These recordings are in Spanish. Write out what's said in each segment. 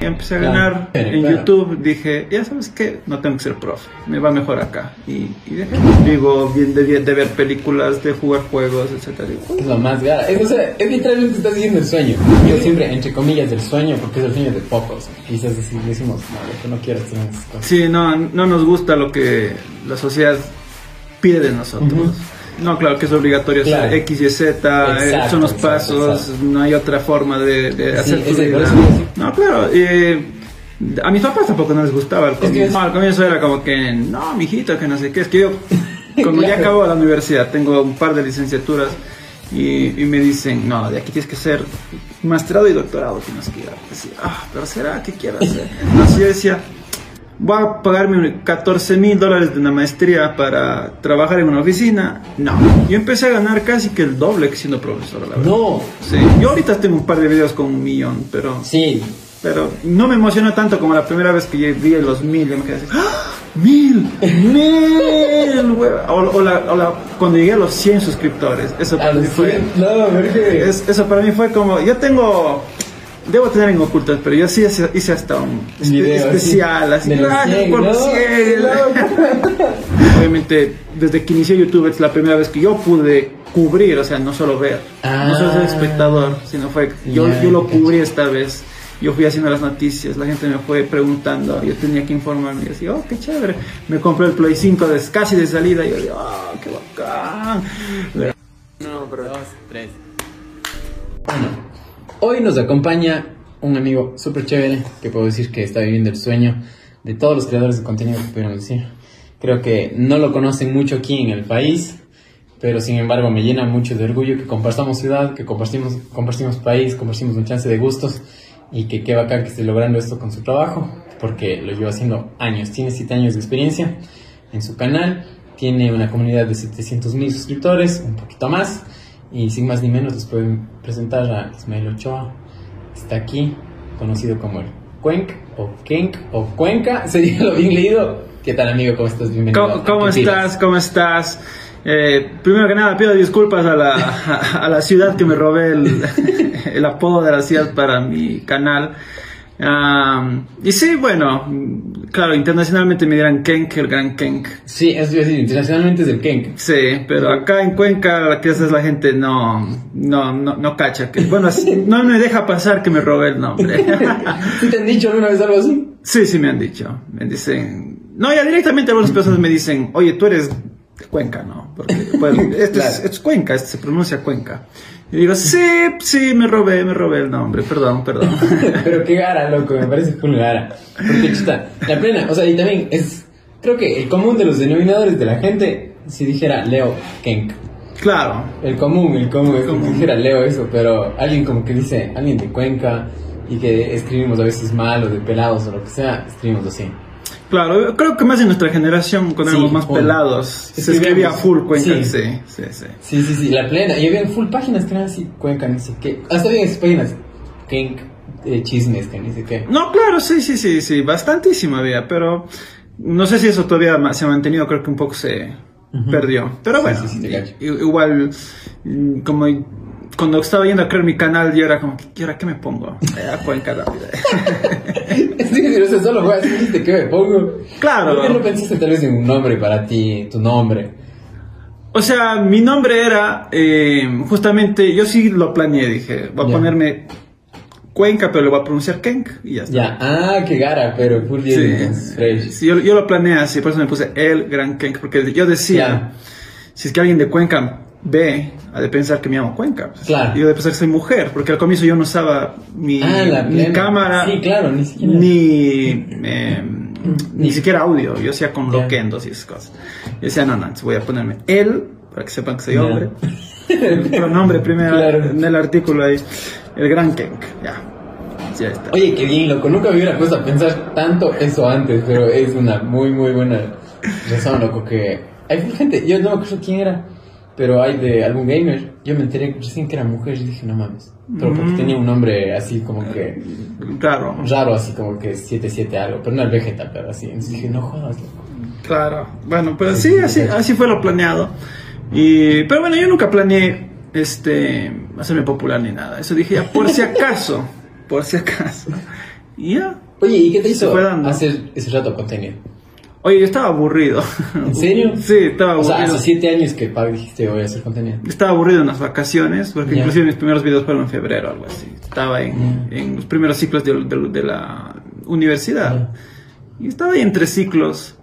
Y empecé a ganar Claro, en claro. YouTube. Dije, ya sabes qué, no tengo que ser profe, me va mejor acá. Y, y dejé. Digo, bien de, de ver películas, de jugar juegos, etcétera. Digo, Es lo más gara. Es, o sea, es literalmente estás siguiendo el sueño. Yo siempre, entre comillas, el sueño, porque es el sueño de pocos. Quizás así decimos, no, que no quiero hacer esas cosas. Sí, no, no nos gusta lo que la sociedad pide de nosotros. No, claro que es obligatorio Claro. hacer X y Z, eh, Exacto, son los exacto, pasos, exacto. no hay otra forma de, de Sí, hacer tu vida. No, claro, eh, a mis papás tampoco no les gustaba el que comienzo. es- No, al comienzo era como que, no, mijito, que no sé qué, es que yo, cuando ya acabo la universidad, tengo un par de licenciaturas y, y me dicen, no, de aquí tienes que ser masterado y doctorado, tienes que ir. Decía, ah, pero ¿será que quiero hacer? Así yo decía, voy a pagarme 14 mil dólares de una maestría para trabajar en una oficina. No, yo empecé a ganar casi que el doble que siendo profesor, la verdad. No. Sí, yo ahorita tengo un par de videos con un millón, pero, Sí. pero no me emociona tanto como la primera vez que yo vi los mil, yo me quedé así, ¡Ah! ¡Mil! ¡Mil! O, o la- o la- cuando llegué a los 100 suscriptores, eso para mí fue... 100. No. Es- eso para mí fue como, yo tengo, debo tener en ocultas, pero yo sí hice, hice hasta un Video, así, especial, así, de los gracias 100, por los 100. Obviamente, desde que inicié YouTube es la primera vez que yo pude cubrir, o sea, no solo ver, no solo ser Ah. espectador, sino fue, yo, Ya, yo lo cubrí esta vez. Yo fui haciendo las noticias, la gente me fue preguntando, yo tenía que informarme y decía, oh, qué chévere. Me compré el Play 5 de, casi de salida y yo digo, oh, qué bacán. Dos, tres. Hoy nos acompaña un amigo súper chévere que puedo decir que está viviendo el sueño de todos los creadores de contenido que pudiéramos decir. Creo que no lo conocen mucho aquí en el país, pero sin embargo me llena mucho de orgullo que compartamos ciudad, que compartimos, compartimos país, compartimos un chance de gustos y que qué bacán que esté logrando esto con su trabajo, porque lo lleva haciendo años, tiene 7 años de experiencia en su canal, tiene una comunidad de 700 mil suscriptores, un poquito más, y sin más ni menos les puedo presentar a Ismael Ochoa, está aquí, conocido como el Cuenc, o Kenk, o Cuenca, sería lo bien leído. ¿Qué tal amigo? ¿Cómo estás? Bienvenido. ¿Cómo, cómo estás? ¿Cómo estás? Eh, primero que nada, pido disculpas a la, a, a la ciudad que me robé el, el apodo de la ciudad para mi canal. Am, y sí, bueno, claro, internacionalmente me dirán Kenk, el gran Kenk. Sí, es decir, internacionalmente es el Kenk. Sí, pero acá en Cuenca, es la gente no, no, no, no cacha. Que, bueno, no me deja pasar que me robé el nombre. ¿Sí te han dicho alguna vez algo así? Sí, sí me han dicho. Me dicen. No, ya directamente algunas personas me dicen, oye, tú eres de Cuenca, ¿no? Porque pues, esto, es, Claro. es Cuenca, esto se pronuncia Cuenca. Y digo, sí, sí, me robé, me robé el nombre, perdón, perdón. Pero qué gara, loco, me parece full gara. Porque chuta, la plena, o sea, y también es, creo que el común de los denominadores de la gente, si dijera Leo Kenk. claro, El común, el común, es que dijera Leo eso, pero alguien como que dice, alguien de Cuenca, y que escribimos a veces mal o de pelados o lo que sea, escribimos así. Claro. Creo que más en nuestra generación, cuando Sí, éramos más full. pelados, se escribía full Cuenca. sí. Sí, sí, sí. Sí, sí, sí, la plena. Y había full páginas que eran así, Cuenca, ni sé qué. Hasta había esas páginas, Kenk, eh, chismes, que ni sé qué. No, claro, sí, sí, sí, sí, bastantísimo había, pero no sé si eso todavía se ha mantenido, creo que un poco se perdió. Pero bueno, igual, mm, como cuando estaba yendo a crear mi canal, yo era como, ¿y ahora qué me pongo? Eh, a Cuenca rápida. Sí, sí, o sea, solo fue así, dijiste, ¿qué me pongo? Claro. ¿Por qué no pensaste tal vez en un nombre para ti, tu nombre? O sea, mi nombre era, eh, justamente, yo sí lo planeé, dije, voy a ponerme Cuenca, pero lo voy a pronunciar Kenk y ya está. Ya, ah, qué gara, pero full bien, Sí, sí, yo, yo lo planeé así, por eso me puse el Gran Kenk, porque yo decía, Claro. si es que alguien de Cuenca ve, ha de pensar que me llamo Cuenca. pues, Claro. Y yo de pensar que soy mujer, porque al comienzo yo no usaba ni, Ah, plena. cámara, Sí, claro, ni siquiera. ni, eh, ni siquiera audio, yo hacía con Ya. loquendos y esas cosas. Yo decía, no, no, voy a ponerme él, para que sepan que soy Ya. hombre. el pronombre primero Claro. en el artículo ahí, el Gran Kenk, ya. Ahí está. Oye, qué bien, loco, nunca me hubiera puesto a pensar tanto eso antes, pero es una muy, muy buena razón, loco, que hay gente, yo no me acuerdo quién era, pero hay de algún gamer, yo me enteré recién que era mujer y dije, no mames, pero porque Mm. tenía un nombre así como que Claro. raro, así como que 77 algo, pero no el Vegeta, pero así, entonces dije, no jodas, loco. Claro, bueno, pero Sí, sí, sí, así, sí. así fue lo planeado. Y, pero bueno, yo nunca planeé este, hacerme popular ni nada. Eso dije ya, por si acaso, por si acaso. Y ya. Oye, ¿y qué te hizo hacer ese rato contenido? Oye, yo estaba aburrido. ¿En serio? Sí, estaba O sea, aburrido. hace siete años que pa, dijiste voy a hacer contenido. Estaba aburrido en las vacaciones, porque Ya. inclusive mis primeros videos fueron en febrero, algo así. Estaba en, en los primeros ciclos de, de- de la universidad. Y estaba ahí entre ciclos.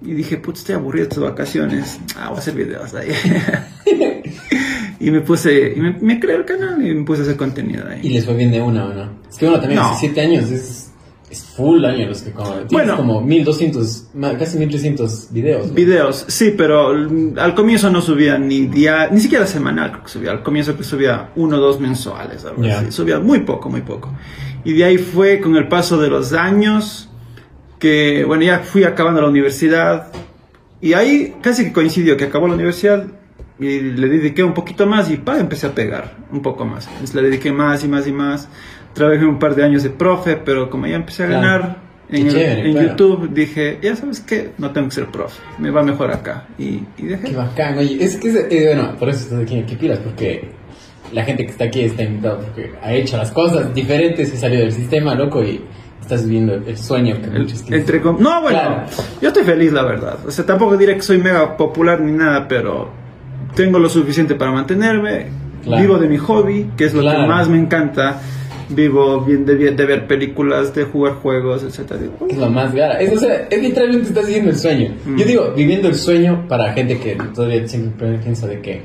Y dije, putz, estoy aburrido de estas vacaciones. Ah, voy a hacer videos ahí. y me puse, y me, me creé el canal y me puse a hacer contenido ahí. Y les fue bien de una o no. Es que uno también No. hace siete años es, es full año los que como. Bueno. como 1200, ma- casi 1300 videos. ¿no? Videos, sí, pero al comienzo no subía ni día, ni siquiera semanal creo que subía. Al comienzo que subía uno o dos mensuales, algo Ya. así. Subía muy poco, muy poco. Y de ahí fue con el paso de los años que, bueno, ya fui acabando la universidad. Y ahí casi que coincidió que acabó la universidad y le dediqué un poquito más y pa, empecé a pegar un poco más. Entonces le dediqué más y más y más. Trabajé un par de años de profe, pero como ya empecé a ganar en, el- chévere, en claro. YouTube, dije, ya sabes qué, no tengo que ser profe, me va mejor acá. Y, y dejé. Qué bacán, oye, es que, eh, bueno, por eso estás aquí en ¿Qué pilas? Porque la gente que está aquí está invitado porque ha hecho las cosas diferentes, se salió del sistema, loco, y estás viviendo el sueño que El- muchos quieren. entre com- no, bueno, Claro. yo estoy feliz, la verdad. O sea, tampoco diré que soy mega popular ni nada, pero tengo lo suficiente para mantenerme. Claro. Vivo de mi hobby, que es lo Claro. que más me encanta. Vivo bien de, de ver películas, de jugar juegos, etc. Es lo más gara. Es, o sea, es literalmente estás viviendo el sueño. Mm. Yo digo, viviendo el sueño para gente que todavía siempre piensa de que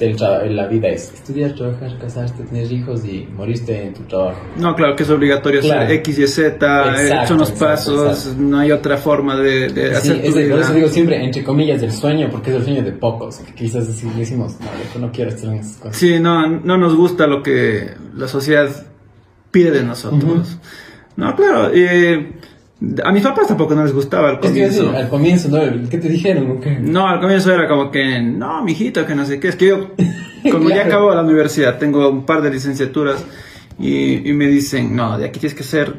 el la vida es estudiar, trabajar, casarte, tener hijos y morirte en tu trabajo. No, claro que es obligatorio Claro. hacer X y Z, Exacto, son los exacto, pasos, exacto. no hay otra forma de, de Sí, hacer tu es de- por vida. eso digo siempre, entre comillas, del sueño, porque es el sueño de pocos. Que quizás decimos, no, yo no quiero estar en esas cosas. Sí, no, no nos gusta lo que la sociedad pide de nosotros. No, claro, eh, a mis papás tampoco no les gustaba al Es que comienzo. al comienzo, ¿no? ¿Qué te dijeron? No, al comienzo era como que, no, mijito, que no sé qué. Es que yo, como ya acabo la universidad, tengo un par de licenciaturas y, y me dicen, no, de aquí tienes que ser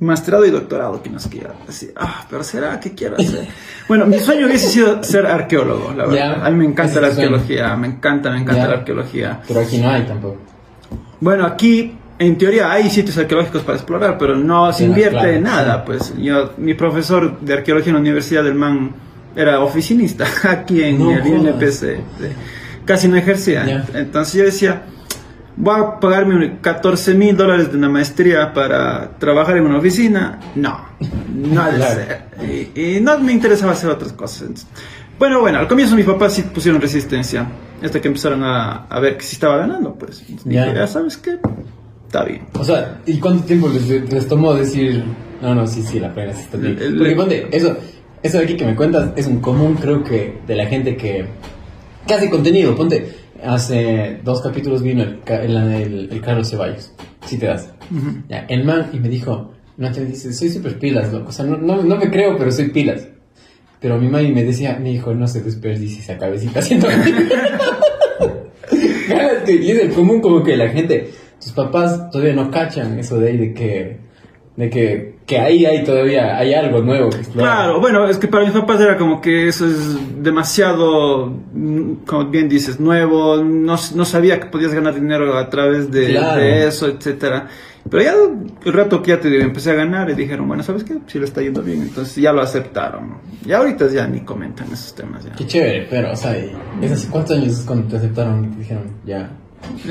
masterado y doctorado, que no sé qué. Así, ah, pero ¿será que quiero hacer? bueno, mi sueño hubiese sido ser arqueólogo, la verdad. Ya, A mí me encanta la sueño. arqueología, me encanta, me encanta Ya. la arqueología. Pero aquí no hay tampoco. Bueno, aquí en teoría hay sitios arqueológicos para explorar, pero no se invierte claro, nada. Pues yo, mi profesor de arqueología en la Universidad del Man era oficinista aquí en No el. INPC. sí. Casi no ejercía. Ya. Entonces yo decía, voy a pagarme 14 mil dólares de una maestría para trabajar en una oficina. No, no ha de Claro. ser. Y, y no me interesaba hacer otras cosas. Bueno, bueno, al comienzo mis papás sí pusieron resistencia. Hasta que empezaron a, a ver que sí estaba ganando, pues. Entonces Ya. dije, ya sabes qué, está bien. O sea, ¿y cuánto tiempo les, les tomó decir, no, no, sí, sí, la pena sí está bien? El- Porque ponte, eso, eso de aquí que me cuentas es un común, creo que, de la gente que, que hace contenido. Ponte, hace dos capítulos vino el, ca- el, el- el Carlos Ceballos, si te das. Ya, el man, y me dijo, no te dice, soy súper pilas, loco. O sea, no, no, no me creo, pero soy pilas. Pero mi mami me decía, mi hijo, no se desperdicie esa cabecita haciendo. Y es el común como que la gente, tus papás todavía no cachan eso de ahí de que, de que, que ahí hay todavía, hay algo nuevo que explorar. Claro, bueno, es que para mis papás era como que eso es demasiado, mm, como bien dices, nuevo, no, no sabía que podías ganar dinero a través de, Claro. de eso, etcétera. Pero ya el rato que ya te empecé a ganar y dijeron, bueno, ¿sabes qué? Si le está yendo bien, entonces ya lo aceptaron. Y ahorita ya ni comentan esos temas ya. Qué chévere, pero, o sea, ¿cuántos años es cuando te aceptaron y te dijeron? Ya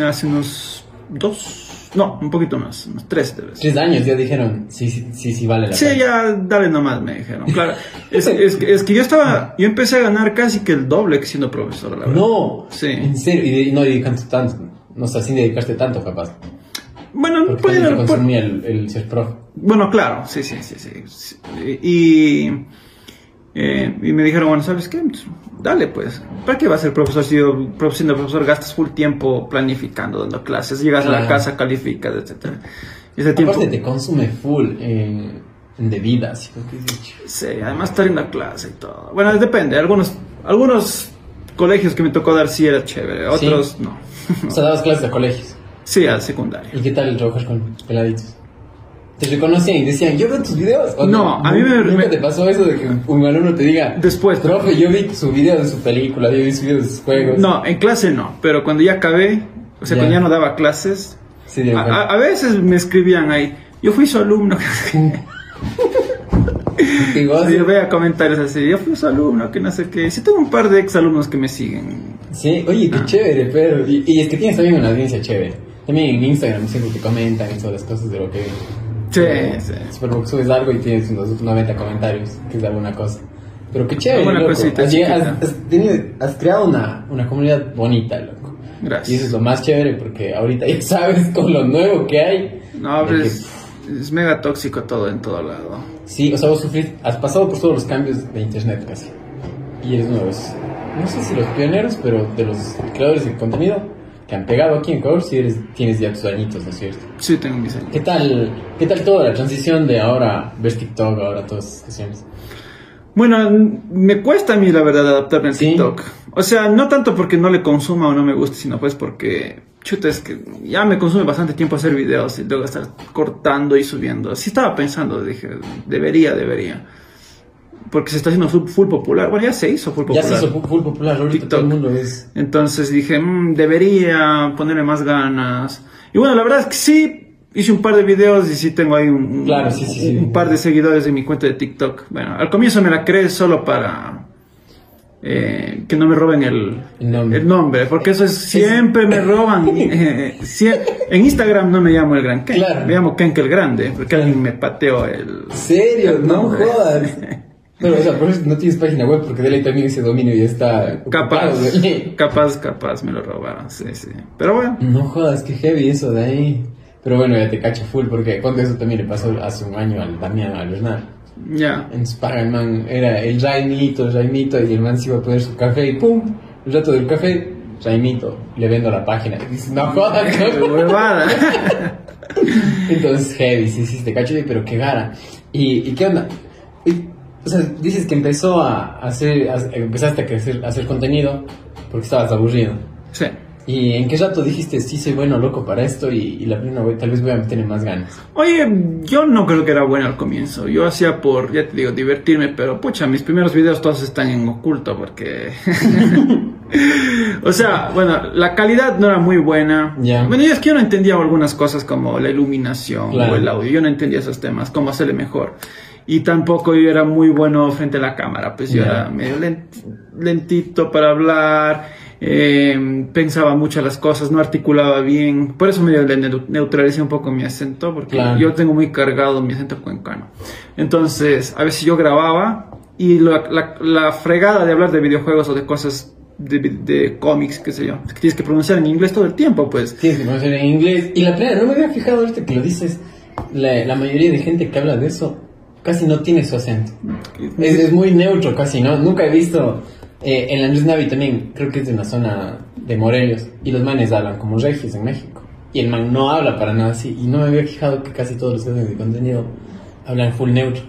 Hace unos dos, no, un poquito más, unos tres. Tres años ya dijeron, sí, sí, sí, sí vale la Sí, pena. ya dale nomás, me dijeron. Claro, es, es, que- es que yo estaba, yo empecé a ganar casi que el doble que siendo profesor, la verdad. No, Sí. en serio, y, de- y no dedicarte tanto, no sé, sin dedicarte tanto, capaz. Bueno, Porque puede- consumía el, el ser profe. bueno, claro, sí, sí, sí, sí. sí. Y, eh, y me dijeron, bueno, ¿sabes qué? Pues, Dale, pues. ¿Para qué vas a ser profesor si yo, prof- siendo profesor, gastas full tiempo planificando, dando clases, llegas a la Claro. casa, calificas, etcétera? Ese tiempo... Aparte te consume full en bebidas, y lo que he dicho. Sí, además estar en la clase y todo. Bueno, depende. Algunos, algunos colegios que me tocó dar sí era chévere, Sí. otros no. O sea, dabas clases a colegios. Sí, al secundario. ¿Y qué tal trabajar con peladitos? ¿Te reconocían y decían, yo veo tus videos? ¿O No, a mí me- ¿Nunca me- te pasó eso de que un alumno te diga, Después. profe, yo vi su video de su película, yo vi su video de sus juegos? No, en clase no, pero cuando ya acabé, o sea, Ya. cuando ya no daba clases, Sí, a, a- a veces me escribían ahí, yo fui su alumno. Sí, vea comentarios así, yo fui su alumno, que no sé qué. Sí tengo un par de ex alumnos que me siguen. Sí, oye, qué ah. chévere, pero... Y, y, es que tienes también una audiencia chévere. También en Instagram siempre te comentan todas las cosas de lo que... Sí, sí. Pero porque subes algo y tienes unos 90 comentarios, que es alguna cosa. Pero qué chévere, loco. cosita Has, has- has tenido- has creado una, una comunidad bonita, loco. Y eso Gracias. es lo más chévere porque ahorita ya sabes con lo nuevo que hay. No, pero que- es, es mega tóxico todo en todo lado. Sí, o sea, vos sufriste, has pasado por todos los cambios de internet casi. Y eres uno de los, no sé si los pioneros, pero de los creadores de contenido que han pegado aquí en Ecuador, si eres, tienes ya tus añitos, ¿no es cierto? Sí, tengo mis años. ¿Qué tal, qué tal toda la transición de ahora ver TikTok, ahora todas esas cuestiones? Bueno, me cuesta a mí la verdad adaptarme al Sí. TikTok. O sea, no tanto porque no le consuma o no me guste, sino pues porque, chuta, es que ya me consume bastante tiempo hacer videos y luego estar cortando y subiendo. Sí estaba pensando, dije, debería, debería. Porque se está haciendo full, popular. Bueno, ya se hizo full Ya popular. se hizo fu- full popular, ahorita TikTok. todo el mundo es... Entonces dije, "Mm, debería ponerle más ganas. Y bueno, la verdad es que sí, hice un par de videos y sí tengo ahí un, un- Claro, sí, sí, sí. un par de seguidores en mi cuenta de TikTok. Bueno, al comienzo me la creé solo para eh, que no me roben el, El nombre. el nombre, porque eso es, siempre me roban. eh, en Instagram no me llamo el Gran Ken, Claro. me llamo Kenk el Grande, porque alguien me pateó el... ¿Serio? el No jodas. Pero, o sea, por eso no tienes página web, porque de ley también ese dominio ya está... Capaz, ocupado, capaz, capaz me lo robaron, sí, sí. Pero bueno. No jodas, qué heavy eso de ahí. Pero bueno, ya te cacho full, porque cuando eso también le pasó hace un año al Damián, al Bernal. Ya. En Spaga, el man era el Raimito, el Raimito, y el man se iba a poner su café y ¡pum! El rato del café, Raimito, le vendo la página. Y dices, no jodas, no Huevada. Entonces, heavy, sí, sí, te cacho, pero qué gara. ¿Y, y qué onda? O sea, dices que empezó a hacer, a- empezaste a hacer contenido porque estabas aburrido. Sí. ¿Y en qué rato dijiste, sí, soy bueno, loco para esto y, y la primera vez tal vez voy a meterle más ganas? Oye, yo no creo que era bueno al comienzo. Yo hacía por, ya te digo, divertirme, pero pucha, mis primeros videos todos están en oculto porque... o sea, bueno, la calidad no era muy buena. Ya. Bueno, y es que yo no entendía algunas cosas como la iluminación Claro. o el audio. Yo no entendía esos temas, cómo hacerle mejor. Y tampoco yo era muy bueno frente a la cámara, pues yo era medio lent- lentito para hablar. eh, pensaba mucho las cosas, no articulaba bien, por eso medio le neu- neutralicé un poco mi acento, porque Claro. yo tengo muy cargado mi acento cuencano. Entonces, a veces yo grababa y la, la- la fregada de hablar de videojuegos o de cosas de, de cómics, qué sé yo, es que tienes que pronunciar en inglés todo el tiempo, pues. Tienes que conocer en inglés. Y la primera, no me había fijado ahorita que lo dices, la, la mayoría de gente que habla de eso casi no tiene su acento. Es, es muy neutro casi, ¿no? Nunca he visto... eh, en Andrés Navi también, creo que es de una zona de Morelos, y los manes hablan como regios en México. Y el man no habla para nada así, y no me había fijado que casi todos los creadores de contenido hablan full neutro.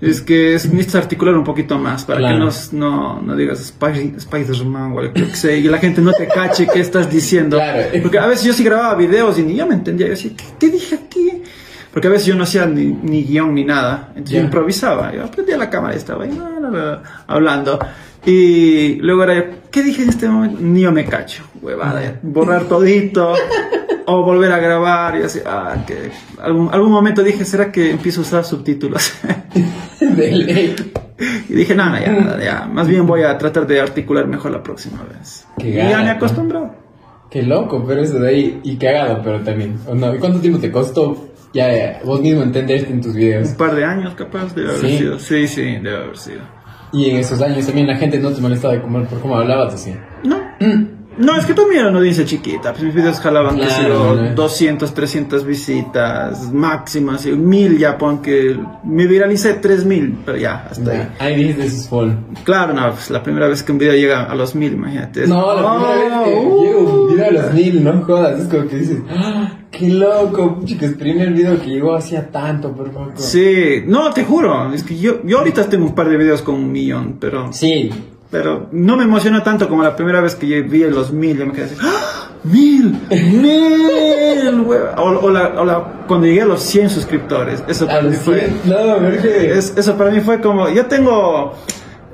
Es que es, necesitas articular un poquito más para Claro. que no, no, no digas Spider- Spider-Man o algo que sea y la gente no te cache qué estás diciendo. Claro. Porque a veces yo sí grababa videos y ni yo me entendía. Yo decía, ¿qué te dije aquí? Porque a veces yo no hacía ni, ni guion ni nada. Entonces yo improvisaba. Yo prendía la cámara y estaba ahí la, hablando. Y luego era yo, ¿qué dije en este momento? Ni yo me cacho, huevada. Borrar todito. o volver a grabar y así. Ah, que algún, algún momento dije, ¿será que empiezo a usar subtítulos? Y dije, no, no, ya, nada, ya. Más bien voy a tratar de articular mejor la próxima vez. Qué y ya me ¿no? acostumbró. Qué loco, pero eso de ahí, y cagado, pero también. ¿o no? ¿Y cuánto tiempo te costó ya eh, vos mismo entenderte en tus videos? Un par de años capaz debe haber Sí. sido. Sí, sí, debe haber sido. Y en esos años también la gente no te molestaba de comer por cómo hablabas así. No. No, es que también era una audiencia chiquita. Pues mis videos jalaban, qué sé Claro, yo, ¿no? 200, 300 visitas máximas. Y mil ya, pon que me viralicé 3000, pero ya, hasta ahí. Ya, Ahí dijiste es full. Claro, no, pues la primera vez que un video llega a los mil, imagínate. No, la primera vez que Oh, uh. Video a los mil, no jodas, es como que dices, ¡Ah, qué loco, chicos, primer video que llegó hacía tanto, por favor. Sí, no, te juro, es que yo, yo ahorita tengo un par de videos con un millón, pero, Sí, pero no me emociona tanto como la primera vez que yo vi los mil, yo me quedé así, ¡Ah! ¡Mil! ¡Mil! O, o la, o la- cuando llegué a los 100 suscriptores, eso para mí fue... 100, no, porque... es- eso para mí fue como, yo tengo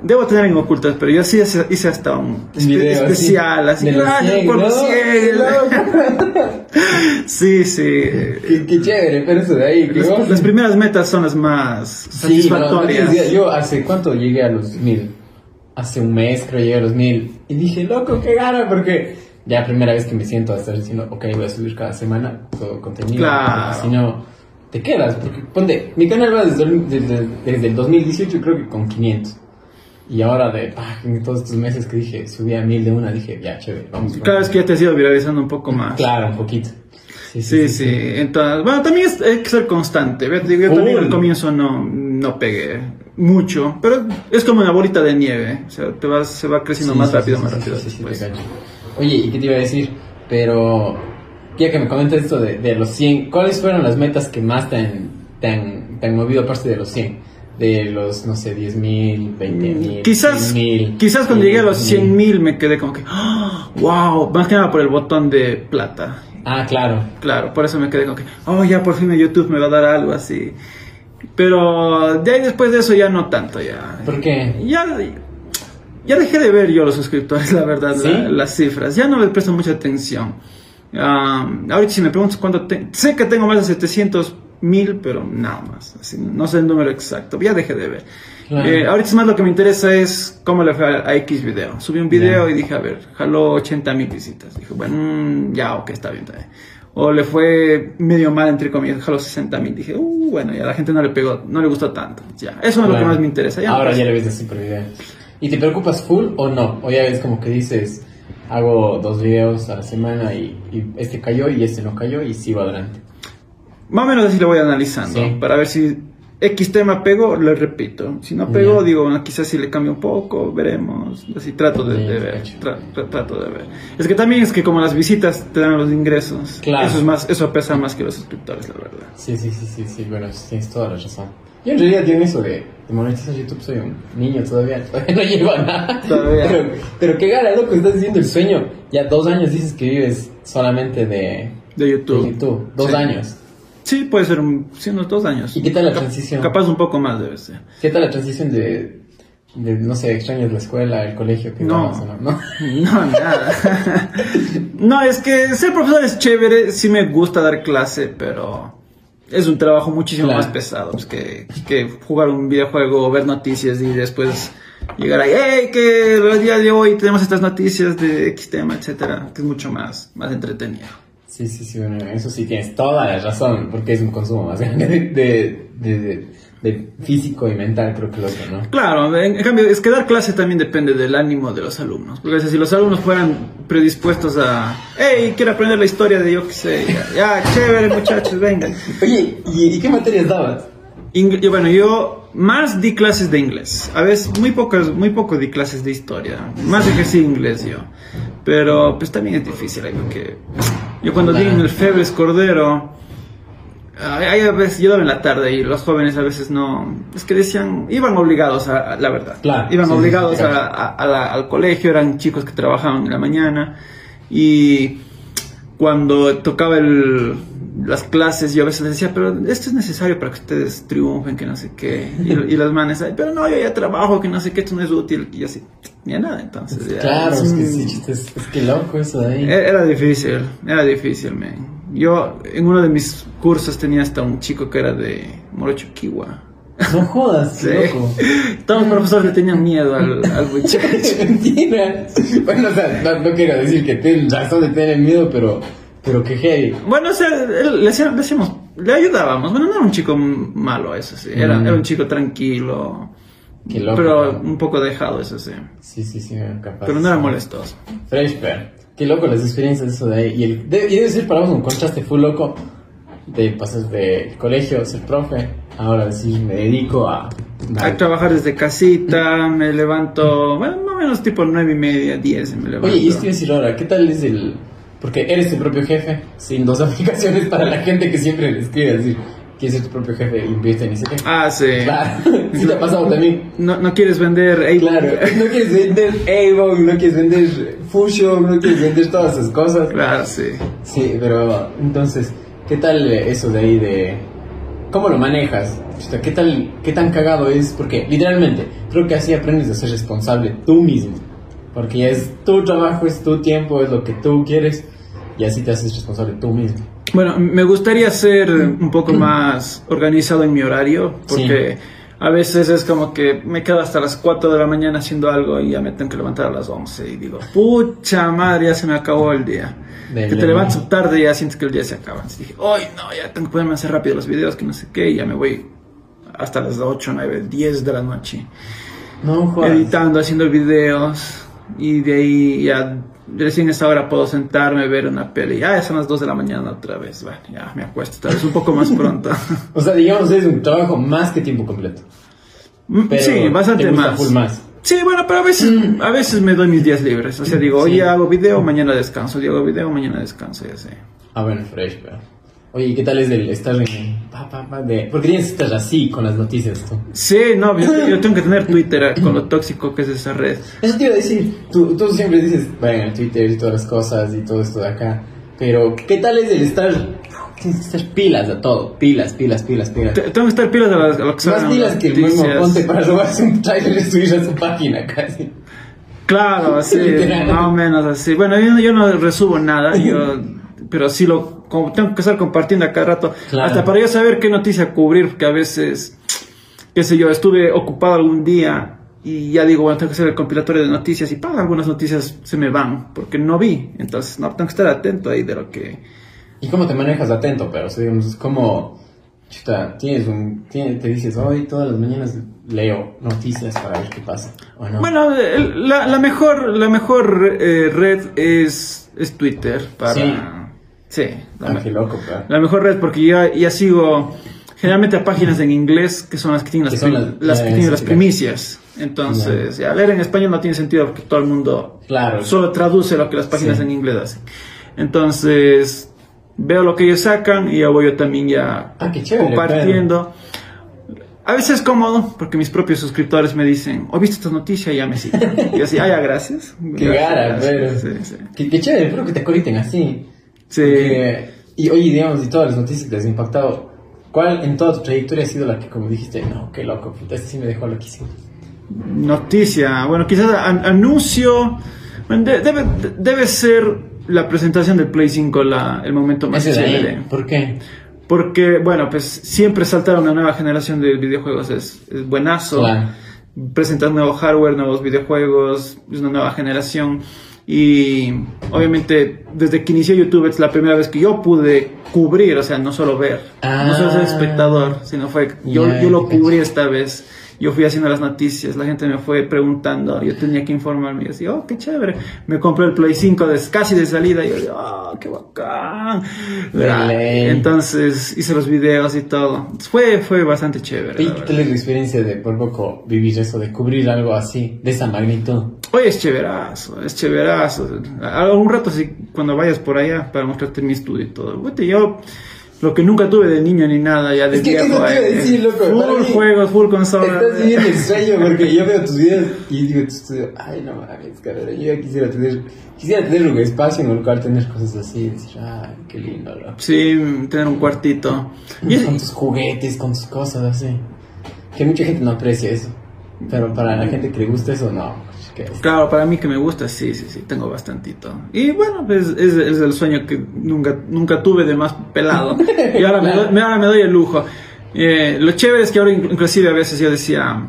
Debo tener en ocultas, pero yo sí hice, hasta un Video especial, así, de gracias 100, por ¿no? los 100. Loco. Sí, sí. Qué, qué chévere, pero eso de ahí. Las, las primeras metas son las más Sí, no, satisfactorias. decía, yo hace cuánto llegué a los mil. Hace un mes creo llegué a los mil. Y dije, loco, qué gana, porque ya primera vez que me siento a estar diciendo, ok, voy a subir cada semana todo contenido. Claro. Si no, te quedas. Porque ponte, mi canal va desde, desde, desde el 2018 creo que con 500. Y ahora de, ah, en todos estos meses que dije, subí a mil de una, dije, ya, chévere, vamos. Cada vez que ya te has ido viralizando un poco más. Claro, un poquito. Sí, sí, Entonces, bueno, también es- hay que ser constante. Yo también al comienzo no, no pegué mucho, pero es como una bolita de nieve. O sea, te vas, se va creciendo más rápido, más rápido después. Oye, ¿y qué te iba a decir? Pero, ya que me comentas esto de, de los 100, ¿cuáles fueron las metas que más te han, te han, te han movido aparte de los 100? De los, no sé, 10 mil, 20 mil, Quizás, quizás cuando llegué a los 100 mil me quedé como que, ¡Ah! wow, más que nada por el botón de plata. Ah, claro. Claro, por eso me quedé como que, oh, ya por fin YouTube me va a dar algo así. Pero de ahí después de eso ya no tanto, ya. ¿Por qué? Ya, ya dejé de ver yo los suscriptores, la verdad, ¿Sí? la- las cifras. Ya no les presto mucha atención. Ah, ahorita si me preguntas cuánto tengo, sé que tengo más de 700 mil, pero nada más. Así, no sé el número exacto, ya dejé de ver. Claro. Eh, ahorita es más lo que me interesa es cómo le fue a, X video. Subí un video Ya. y dije, a ver, jaló 80 mil visitas. Dije, bueno, mm, ya, ok, está bien, bien. O le fue medio mal, entre comillas, jaló 60 mil. Dije, uh, bueno, ya la gente no le pegó, no le gustó tanto. Ya, eso es lo que Claro. más me interesa. Ya, Ahora pues. ya le ves de super video. ¿Y te preocupas full o no? O ya ves como que dices, hago dos videos a la semana y, y este cayó y este no cayó y sigo adelante. Más o menos así lo voy analizando. Sí. Para ver si X tema pego, le repito. Si no pego, digo, bueno, quizás si le cambio un poco, veremos. Así trato de, ver. cacho. tra- tra- trato de ver. Es que también es que como las visitas te dan los ingresos. Claro. Eso es más, eso pesa más que los suscriptores, la verdad. Sí, sí, sí, sí, sí, bueno, tienes toda la razón. Yo en realidad en eso de, de monetizar YouTube soy un niño todavía, todavía no llego a nada. Todavía. Pero, pero qué gana, loco, estás diciendo el sueño. Ya dos años dices que vives solamente de, De YouTube. de YouTube. Dos Sí. años. Sí, puede ser un, sí, unos dos años. ¿Y qué tal la transición? Capaz un poco más debe ser. ¿Qué tal la transición de, de no sé, extrañas la escuela, el colegio que No. no? ¿No? No, nada. no, es que ser profesor es chévere, sí me gusta dar clase, pero es un trabajo muchísimo Claro. más pesado pues, que, que jugar un videojuego ver noticias y después llegar ahí, hey, que el día de hoy tenemos estas noticias de X tema, etcétera, que es mucho más, más entretenido. Sí, sí, sí, bueno, eso sí tienes toda la razón, porque es un consumo más grande de, de, de, de- físico y mental, creo que lo otro, ¿no? Claro, en, en cambio, es que dar clase también depende del ánimo de los alumnos. Porque si los alumnos fueran predispuestos a, hey, quiero aprender la historia de yo qué sé, ya, ya, chévere muchachos, vengan. Oye, ¿y, y qué materias dabas? Ing- y bueno, yo más di clases de inglés. A veces muy pocas, muy poco di clases de historia. Más ejercí inglés yo. Pero pues también es difícil, hay que yo cuando di en el Febres Cordero, hay, a veces yo daba en la tarde y los jóvenes a veces no, es que decían, iban obligados a, la verdad. Claro, Iban sí, obligados sí, a- claro. a- a la- al colegio, eran chicos que trabajaban en la mañana y cuando tocaba el, las clases yo a veces decía, pero esto es necesario para que ustedes triunfen, que no sé qué. Y, y las manes, "Ay, pero no, yo ya trabajo, que no sé qué, esto no es útil. Y así, ya nada, entonces. ya, Claro, es que mm, sí, es, es que loco eso de ahí. e- Era difícil, era difícil, man. Yo en uno de mis cursos tenía hasta un chico que era de Morochoquiwa. No jodas, Sí. loco. Todos los profesores le tenían miedo al, al muchacho. Mentira. Bueno, o sea, no, no quiero decir que tienen razón de tener miedo, pero, pero que hey. Bueno, o sea, le, hacíamos- le ayudábamos. Bueno, no era un chico malo, eso sí. Era, Mm. era un chico tranquilo. Qué loco. Pero un poco dejado, eso sí. Sí, sí, sí, capaz. Pero no era molestoso. Fresh, pero qué loco las experiencias de eso de ahí. Y, el, de- y debe ser para vos un contraste full loco de pasar del colegio, ser profe, ahora decir me dedico a... A trabajar desde casita, me levanto, bueno, más o menos tipo nueve y media, diez me levanto. Oye, y esto iba a decir ahora, ¿qué tal es el...? Porque eres tu propio jefe, sin dos aplicaciones para la gente que siempre le escribe, decir, quieres ser tu propio jefe, invierte en ese jefe. Ah, sí. Claro, sí te ha pasado también. No, no quieres vender Ey, Claro, no quieres vender Avon, no quieres vender Fusion, no quieres vender todas esas cosas. Claro, sí. Sí, pero entonces, ¿qué tal eso de ahí de, ¿cómo lo manejas? ¿Qué, tal, ¿Qué tan cagado es? Porque literalmente creo que así aprendes a ser responsable tú mismo. Porque es tu trabajo, es tu tiempo, es lo que tú quieres y así te haces responsable tú mismo. Bueno, me gustaría ser un poco más organizado en mi horario porque a veces es como que me quedo hasta las 4 de la mañana haciendo algo y ya me tengo que levantar a las 11 y digo, pucha madre, ya se me acabó el día. que te levantas tarde y ya sientes que el día se acaba. Entonces dije, ay no, ya tengo que ponerme a hacer rápido los videos, que no sé qué, y ya me voy hasta las 8, 9, 10 de la noche. No, Editando, haciendo videos y de ahí ya recién a esa hora puedo sentarme, ver una peli. Ya son las 2 de la mañana otra vez. Bueno, ya me acuesto, tal vez un poco más pronto. o sea, digamos, es un trabajo más que tiempo completo. Mm, sí, bastante más. más. Sí, bueno, pero a veces, mm. a veces me doy mis días libres. O sea, digo, hoy hago video, mañana descanso. Hoy hago video, mañana descanso, ya sé. Ah, bueno, fresh, pero. Oye, ¿qué tal es el estar en... Pa, pa, de... ¿Por qué tienes que estar así con las noticias tú? Sí, no, yo, tengo que tener Twitter con lo tóxico que es esa red. Eso te iba a decir, tú, tú siempre dices, bueno, Twitter y todas las cosas y todo esto de acá, pero ¿qué tal es el estar... Tienes que estar pilas de todo, pilas, pilas, pilas, pilas. tengo que estar pilas de, lo que Más pilas que el mismo Ponte para robarse un trailer y subir a su página casi. Claro, así, más o menos así. Bueno, yo, yo no resubo nada, yo pero sí lo como tengo que estar compartiendo a cada rato, hasta para yo saber qué noticia cubrir, porque a veces, qué sé yo, estuve ocupado algún día y ya digo, bueno, tengo que hacer el compilatorio de noticias y para algunas noticias se me van, porque no vi, entonces no, tengo que estar atento ahí de lo que... ¿Y cómo te manejas atento? Pero, digamos, es como, chuta, tienes un, tienes, te dices, hoy todas las mañanas leo noticias para ver qué pasa, Bueno, la, la, mejor, la mejor eh, red es, es Twitter para... Sí, la, ah, loco, la mejor red porque ya, ya sigo generalmente a páginas en inglés que son las que tienen las, que tienen las primicias. Entonces, ya, leer en español no tiene sentido porque todo el mundo claro. solo traduce lo que las páginas en inglés hacen. Entonces, veo lo que ellos sacan y ya voy yo también ya ah, compartiendo. A veces es cómodo porque mis propios suscriptores me dicen, ¿o viste esta noticia? Y ya me siguen. y así, ah, ya, gracias. Qué gara, pero. Qué, qué chévere, espero que te conecten así. Sí. y oye, digamos, y todas las noticias que te has impactado, ¿cuál en toda tu trayectoria ha sido la que, como dijiste, no, qué loco, puta, este sí me dejó loquísimo? Noticia, bueno, quizás anuncio, debe, debe ser la presentación del Play 5 la, el momento más chévere. ¿Por qué? Porque, bueno, pues siempre saltar una nueva generación de videojuegos es, es buenazo. Presentar nuevo hardware, nuevos videojuegos, es una nueva generación. Y obviamente desde que inició YouTube es la primera vez que yo pude cubrir, o sea, no solo ver, no solo ser ah. espectador, sino fue, yo, yo lo cubrí esta vez yo fui haciendo las noticias, la gente me fue preguntando, yo tenía que informarme, yo decía, oh, qué chévere, me compré el Play 5 de, casi de salida, y yo, oh, qué bacán. Entonces hice los videos y todo, fue, fue bastante chévere. ¿Y qué tal es la experiencia de por poco vivir eso, de cubrir algo así, de esa magnitud? Oye, es chéverazo, es chéverazo. Algún rato, si cuando vayas por allá, para mostrarte mi estudio y todo. yo lo que nunca tuve de niño ni nada, ya de es que viejo. Te iba a decir, loco. Full juegos, full consolas. Estás el sueño porque yo veo tus videos y digo, ay, no mames, carrera. Yo ya quisiera tener, quisiera tener un espacio en el cual tener cosas así. Y decir, ay, qué lindo, loco. Sí, tener un cuartito. Y con tus juguetes, con tus cosas así. Que mucha gente no aprecia eso. Pero para la gente que le gusta eso, no. Claro, para mí que me gusta, sí, sí, sí, tengo bastantito. Y bueno, pues es, es el sueño que nunca, nunca tuve de más pelado. y ahora, me, doy, ahora me doy el lujo. Eh, lo chévere es que ahora inclusive a veces yo decía,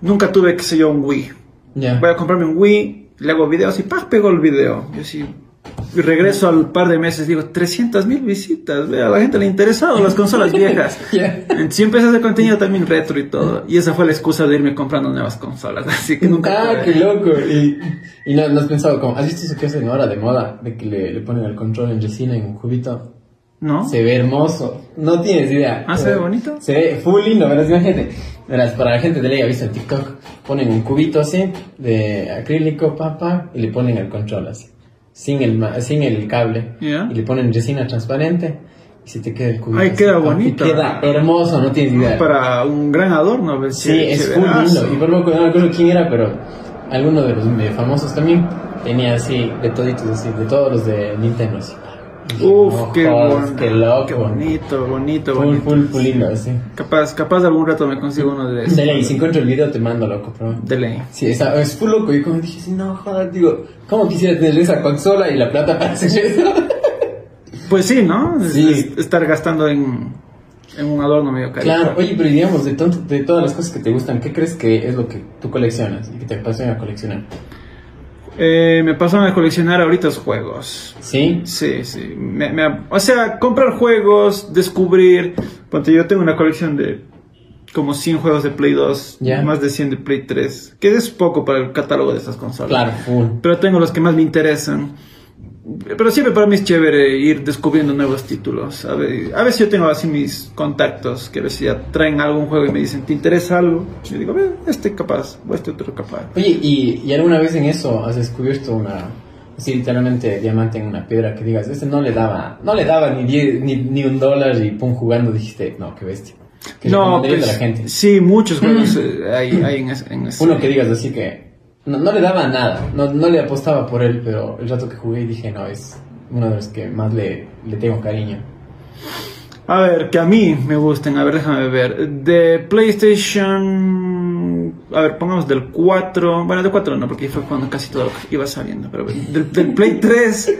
nunca tuve, qué sé yo, un Wii. Voy a comprarme un Wii, le hago videos y ¡pah! pego el video. Yo sí, y regreso al par de meses, digo, 300 mil visitas, a la gente le ha interesado las consolas viejas. Siempre se hace contenido también retro y todo. Y esa fue la excusa de irme comprando nuevas consolas. Así que nunca. Ah, qué loco. Y, y no, has pensado, como, ¿has visto eso que hacen ahora de moda? De que le, le ponen el control en resina en un cubito. ¿No? Se ve hermoso. No tienes idea. Ah, se ve bonito. Se ve full lindo, verás, imagínate. Verás, para la gente de ley, ha visto en TikTok, ponen un cubito así, de acrílico, papá, y le ponen el control así sin el, sin el cable y le ponen resina transparente y se te queda el cubito. Ay, queda bonito. Queda hermoso, no tienes idea. Para un gran adorno. ¿ves? Sí, es muy lindo. Y por poco no recuerdo quién era, pero alguno de los famosos también tenía así, de toditos así, de todos los de Nintendo así. Uf, No qué, loco. qué bonito, bonito, Full, bonito. full, full lindo, sí. Capaz, capaz algún rato me consigo uno de esos. De ley, si encuentro el video te mando, loco, pero... De ley. Sí, esa, es full loco. Y como dije, sí, no, joder, digo, ¿cómo quisiera tener esa consola y la plata para hacer eso? Pues sí, ¿no? Es- Sí. es estar gastando en, en un adorno medio caro. Claro, oye, pero digamos, de, tonto- de todas las cosas que te gustan, ¿qué crees que es lo que tú coleccionas y que te apasiona coleccionar? Eh, me pasan a coleccionar ahorita los juegos. ¿Sí? Sí, sí. Me- me- o sea, comprar juegos, descubrir. Ponte, yo tengo una colección de como 100 juegos de Play 2, Ya. más de 100 de Play 3, que es poco para el catálogo de estas consolas. Claro, full. Pero tengo los que más me interesan. Pero siempre para mí es chévere ir descubriendo nuevos títulos. A ver- a veces yo tengo así mis contactos que a veces ya traen algún juego y me dicen, ¿te interesa algo? Y yo digo, "Ve, este capaz, o este otro capaz. Oye, ¿y, y alguna vez en eso has descubierto una, así literalmente diamante en una piedra que digas, este no le daba, no le daba ni, diez- ni, ni un dólar y pum jugando dijiste, no, qué bestia. Que No, pues, la gente. sí, muchos juegos eh, hay, hay en, en ese- Uno que digas así que no, no le daba nada, no, no le apostaba por él, pero el rato que jugué dije, no, es uno de los que más le, le tengo cariño. A ver, que a mí me gusten, a ver, déjame ver. De PlayStation. A ver, pongamos del 4. Bueno, del 4 no, porque fue cuando casi todo lo que iba saliendo. Pero del, del Play 3,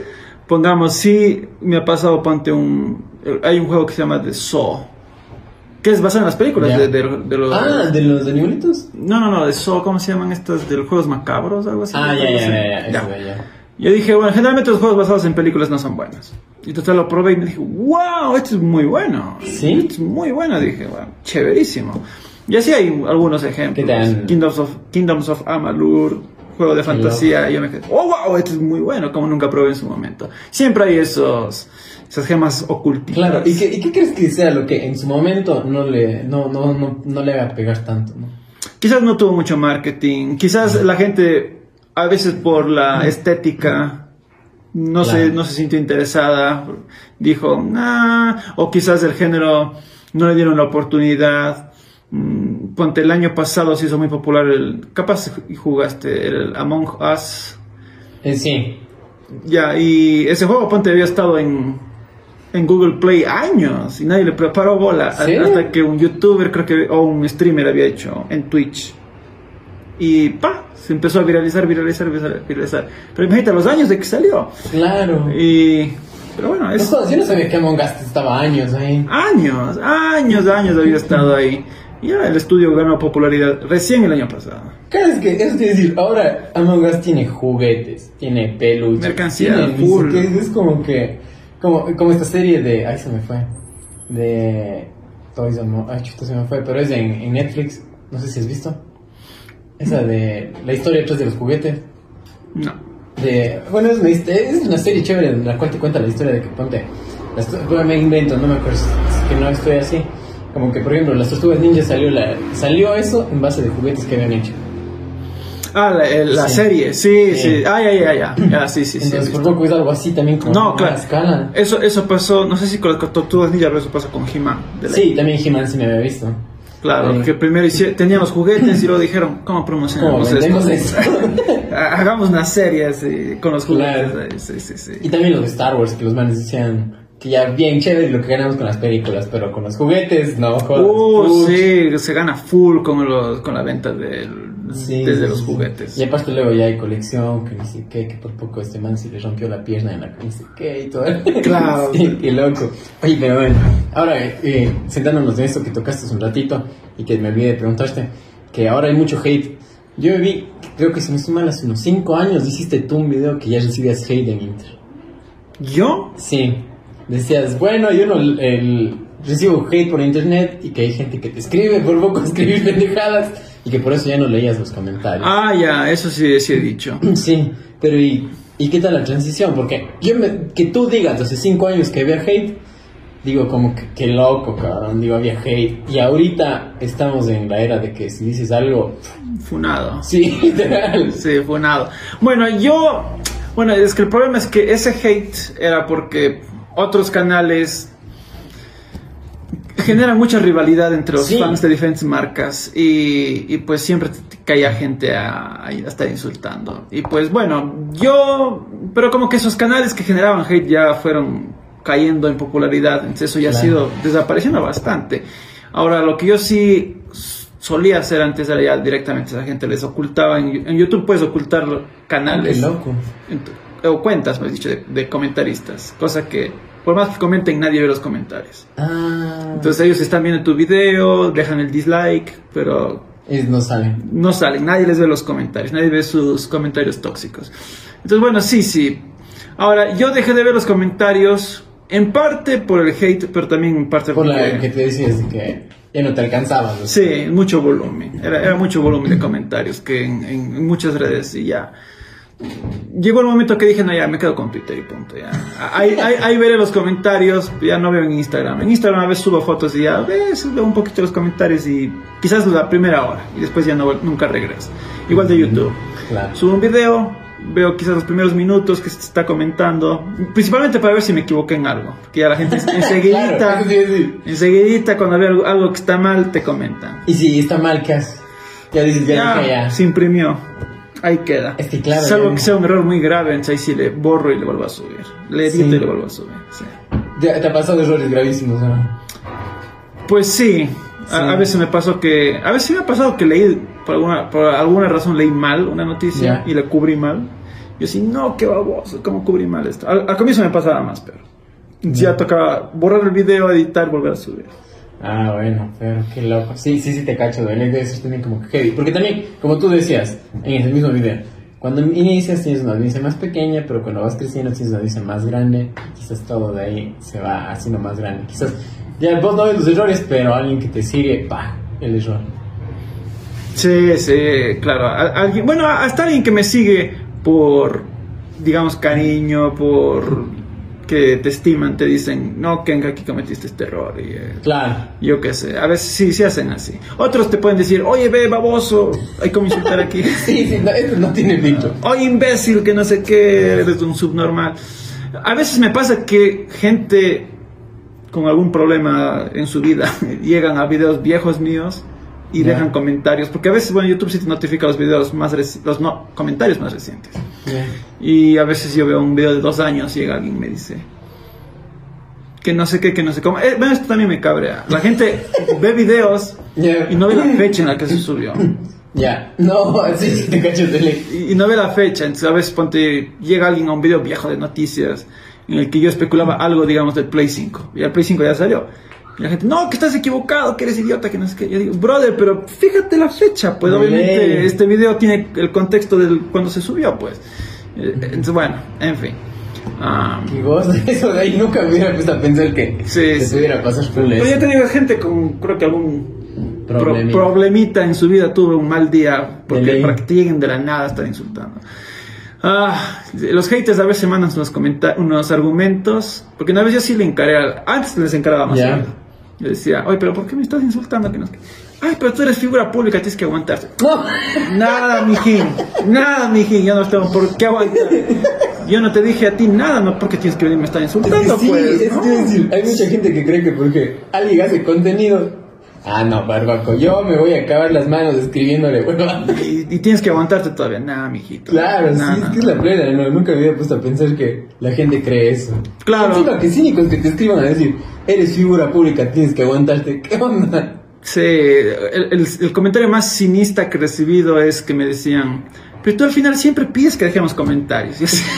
pongamos, sí, me ha pasado, ponte un. Hay un juego que se llama The Saw. Que es basado en las películas de, de- de los. Ah, ¿de los animalitos? No, no, no, de Saw, ¿cómo se llaman estas? De los juegos macabros, algo así. Ah, ya, ya, ya, ya, eso. Yo dije, bueno, generalmente los juegos basados en películas no son buenos. Y entonces lo probé y me dije, wow, esto es muy bueno. ¿Sí? Esto es muy bueno, dije, bueno, chéverísimo. Y así hay algunos ejemplos. ¿Qué tal? Kingdoms of, Kingdoms of Amalur, juego de fantasía. Y yo me quedé, oh, wow, esto es muy bueno, como nunca probé en su momento. Siempre hay esos, esas gemas ocultas. Claro, ¿y qué, ¿y qué crees que sea lo que en su momento no le, no, no, no, no le haga pegar tanto? ¿no? Quizás no tuvo mucho marketing, quizás la gente a veces por la estética no, se, no se sintió interesada, dijo, nah, o quizás el género no le dieron la oportunidad. Mm, Ponte, el año pasado se hizo muy popular el, capaz jugaste el Among Us, Eh, sí, ya, y ese juego, ponte, había estado en, en Google Play años y nadie le preparó bola ¿Sí? hasta que un youtuber, creo que, o un streamer había hecho en Twitch. Y pa, se empezó a viralizar, viralizar, viralizar. viralizar. Pero imagínate los años de que salió. claro. Y, pero bueno, No es jodas, yo no sabía que Among Us estaba años ahí. años, años, años había estado ahí. Y ya el estudio ganó popularidad recién el año pasado. Claro, es que eso quiere decir, ahora Among Us tiene juguetes, tiene peluches, Mercancía, tiene es como que, como, como esta serie de, ay se me fue, de Toys Among, ay chuta se me fue, pero es en, en Netflix, no sé si has visto, esa de la historia detrás de los juguetes, No. de, bueno es una, hist- es una serie chévere en la cual te cuenta la historia de que ponte, las me invento, no me acuerdo, es que no estoy así, como que por ejemplo las tortugas ninja salió, la, salió eso en base de juguetes que habían hecho. Ah, la, el- la Sí. serie, sí, Sí. sí. Ah, ya, ya, ya. Ya, sí, sí, sí. Entonces, por visto. poco es algo así también como No, claro. escala. Eso, eso pasó, no sé si con las tortugas ninja, pero eso pasó con He-Man. Sí, también He-Man sí me había visto. Claro, Sí. que primero hici- tenían los juguetes y luego dijeron, ¿cómo ¿Cómo promocionamos esto? eso? Hagamos una serie así, con los juguetes. Claro. Sí, sí, sí. y también los de Star Wars, que los manes decían que ya bien chévere lo que ganamos con las películas, pero con los juguetes, no, jodas. Uh, sí, se gana full con, los, con la venta del, Sí, desde los juguetes. Y aparte luego ya hay colección, que ni sé qué, que por poco este man se le rompió la pierna en la ni sé qué y todo. Claro. sí, qué loco. Oye, pero bueno, ahora eh, sentándonos en esto que tocaste hace un ratito y que me olvidé de preguntarte, que ahora hay mucho hate. Yo me vi, creo que si no estoy mal, hace unos 5 años hiciste tú un video que ya recibías hate en Inter. ¿Yo? Sí, decías, bueno, yo no el, recibo hate por internet y que hay gente que te escribe por poco escribir pendejadas y que por eso ya no leías los comentarios. Ah, ya, eso sí, sí he dicho. Sí, pero ¿y, ¿y qué tal la transición? Porque yo me, que tú digas hace cinco años que había hate, digo como que, que loco, cabrón, digo había hate. Y ahorita estamos en la era de que si dices algo, Funado. sí, literal. Sí, funado. Bueno, yo. Bueno, es que el problema es que ese hate era porque otros canales generan mucha rivalidad entre los Sí. fans de diferentes marcas y, y pues siempre caía gente a, a estar insultando. Y pues bueno, yo. Pero como que esos canales que generaban hate ya fueron cayendo en popularidad, entonces eso ya ha sido desapareciendo bastante. Ahora, lo que yo sí solía hacer antes era ya directamente a esa gente les ocultaba, en, en YouTube puedes ocultar Qué canales loco. en o cuentas, me dicho, de, de comentaristas, cosa que por más que comenten nadie ve los comentarios. Ah. Entonces ellos están viendo tu video, dejan el dislike, pero Es, no sale. no salen, nadie les ve los comentarios, nadie ve sus comentarios tóxicos. Entonces, bueno, sí, sí. Ahora, yo dejé de ver los comentarios en parte por el hate, pero también en parte Por la porque... que te decías de que ya no te alcanzaba. ¿no? Sí, mucho volumen. Era, era mucho volumen de comentarios que en- en muchas redes y ya. Llegó el momento que dije, no, ya me quedo con Twitter y punto. Ya. Ahí, ahí, ahí veré los comentarios, ya no veo en Instagram. En Instagram a veces subo fotos y ya ves, veo un poquito los comentarios y quizás la primera hora y después ya no, nunca regreso. Igual de YouTube. Claro. Subo un video, veo quizás los primeros minutos que se está comentando, principalmente para ver si me equivoqué en algo. Porque ya la gente enseguidita, Claro, enseguidita cuando ve algo, algo que está mal, te comentan. Y si está mal, ¿qué haces? Ya dices, ya, Ya, ya. se imprimió. Ahí queda. Es que claro, Salvo ya- que sea un error muy grave, entonces ahí sí le borro y le vuelvo a subir. Le edito Sí. y le vuelvo a subir. sí. Te ha pasado errores gravísimos, ¿no? Pues sí. A, a veces me pasó que. A veces me ha pasado que leí, por alguna, por alguna razón leí mal una noticia Ya. y la cubrí mal. Yo así, no, qué baboso, ¿cómo cubrí mal esto? Al, al comienzo me pasaba más, pero. Ya tocaba borrar el video, editar, volver a subir. Ah, bueno, pero qué loco. Sí, sí, sí te cacho, duele. Debe ser también como que heavy. Porque también, como tú decías en ese mismo video, cuando inicias tienes una audiencia más pequeña, pero cuando vas creciendo tienes una audiencia más grande. Quizás todo de ahí se va haciendo más grande. Quizás ya vos no ves los errores, pero alguien que te sigue, pa, el error. Sí, sí, claro. Alguien, bueno, hasta alguien que me sigue por, digamos, cariño, por que te estiman, te dicen, no, Ken, aquí cometiste este error. Y, eh, Claro. yo qué sé, a veces sí, sí hacen así. Otros te pueden decir, oye, ve, baboso, hay como insultar aquí. Sí, sí, no, esto no tiene filtro. Oye, imbécil, que no sé qué, eres un subnormal. A veces me pasa que gente con algún problema en su vida llegan a videos viejos míos y dejan comentarios, porque a veces, bueno, YouTube sí te notifica los videos más los no, comentarios más recientes. Y a veces yo veo un video de dos años y llega alguien y me dice que no sé qué, que no sé cómo. Eh, bueno, esto también me cabrea. La gente ve videos y no ve la fecha en la que se subió. Ya. No, sí, sí te cacho de ley. Y, y no ve la fecha. Entonces a veces ponte, llega alguien a un video viejo de noticias en el que yo especulaba algo, digamos, del Play 5. Y el Play 5 ya salió. Y la gente, no, que estás equivocado, que eres idiota, que no sé qué. Yo digo, brother, pero fíjate la fecha. Pues obviamente este video tiene el contexto del cuando se subió, pues. Eh, Entonces, bueno, en fin. Ah, Y vos, eso de ahí nunca me hubiera puesto a pensar que Sí, te sí. pudiera pasar por pero ya eso. te digo, gente con, creo que algún pro- Problemita. problemita en su vida, tuve un mal día, porque De que lleguen de la nada estar insultando. Ah, los haters a veces mandan unos, unos argumentos, porque una vez yo sí le encaré, antes les encaraba más. Ya. Yo decía, oye, pero ¿por qué me estás insultando? Que no sé qué". Ay, pero tú eres figura pública, tienes que aguantarte. No. Nada, mijín, nada, mijín, yo no tengo por qué aguantar. Yo no te dije a ti nada, no porque tienes que venirme a estar Es que insultando, sí, pues. es ¿no? que hay mucha gente que cree que porque alguien hace contenido, ah no, barbaco, yo me voy a acabar las manos escribiéndole, huevón. Y, y tienes que aguantarte todavía. Nada, mijito. Claro, Nah, sí, nah, es que es la plena, no, nunca me había puesto a pensar que la gente cree eso. Claro. Encima que cínicos que te escriban a decir, eres figura pública, tienes que aguantarte, ¿qué onda? Sí, el, el- el comentario más cinista que he recibido es que me decían, pero tú al final siempre pides que dejemos comentarios. Y, así-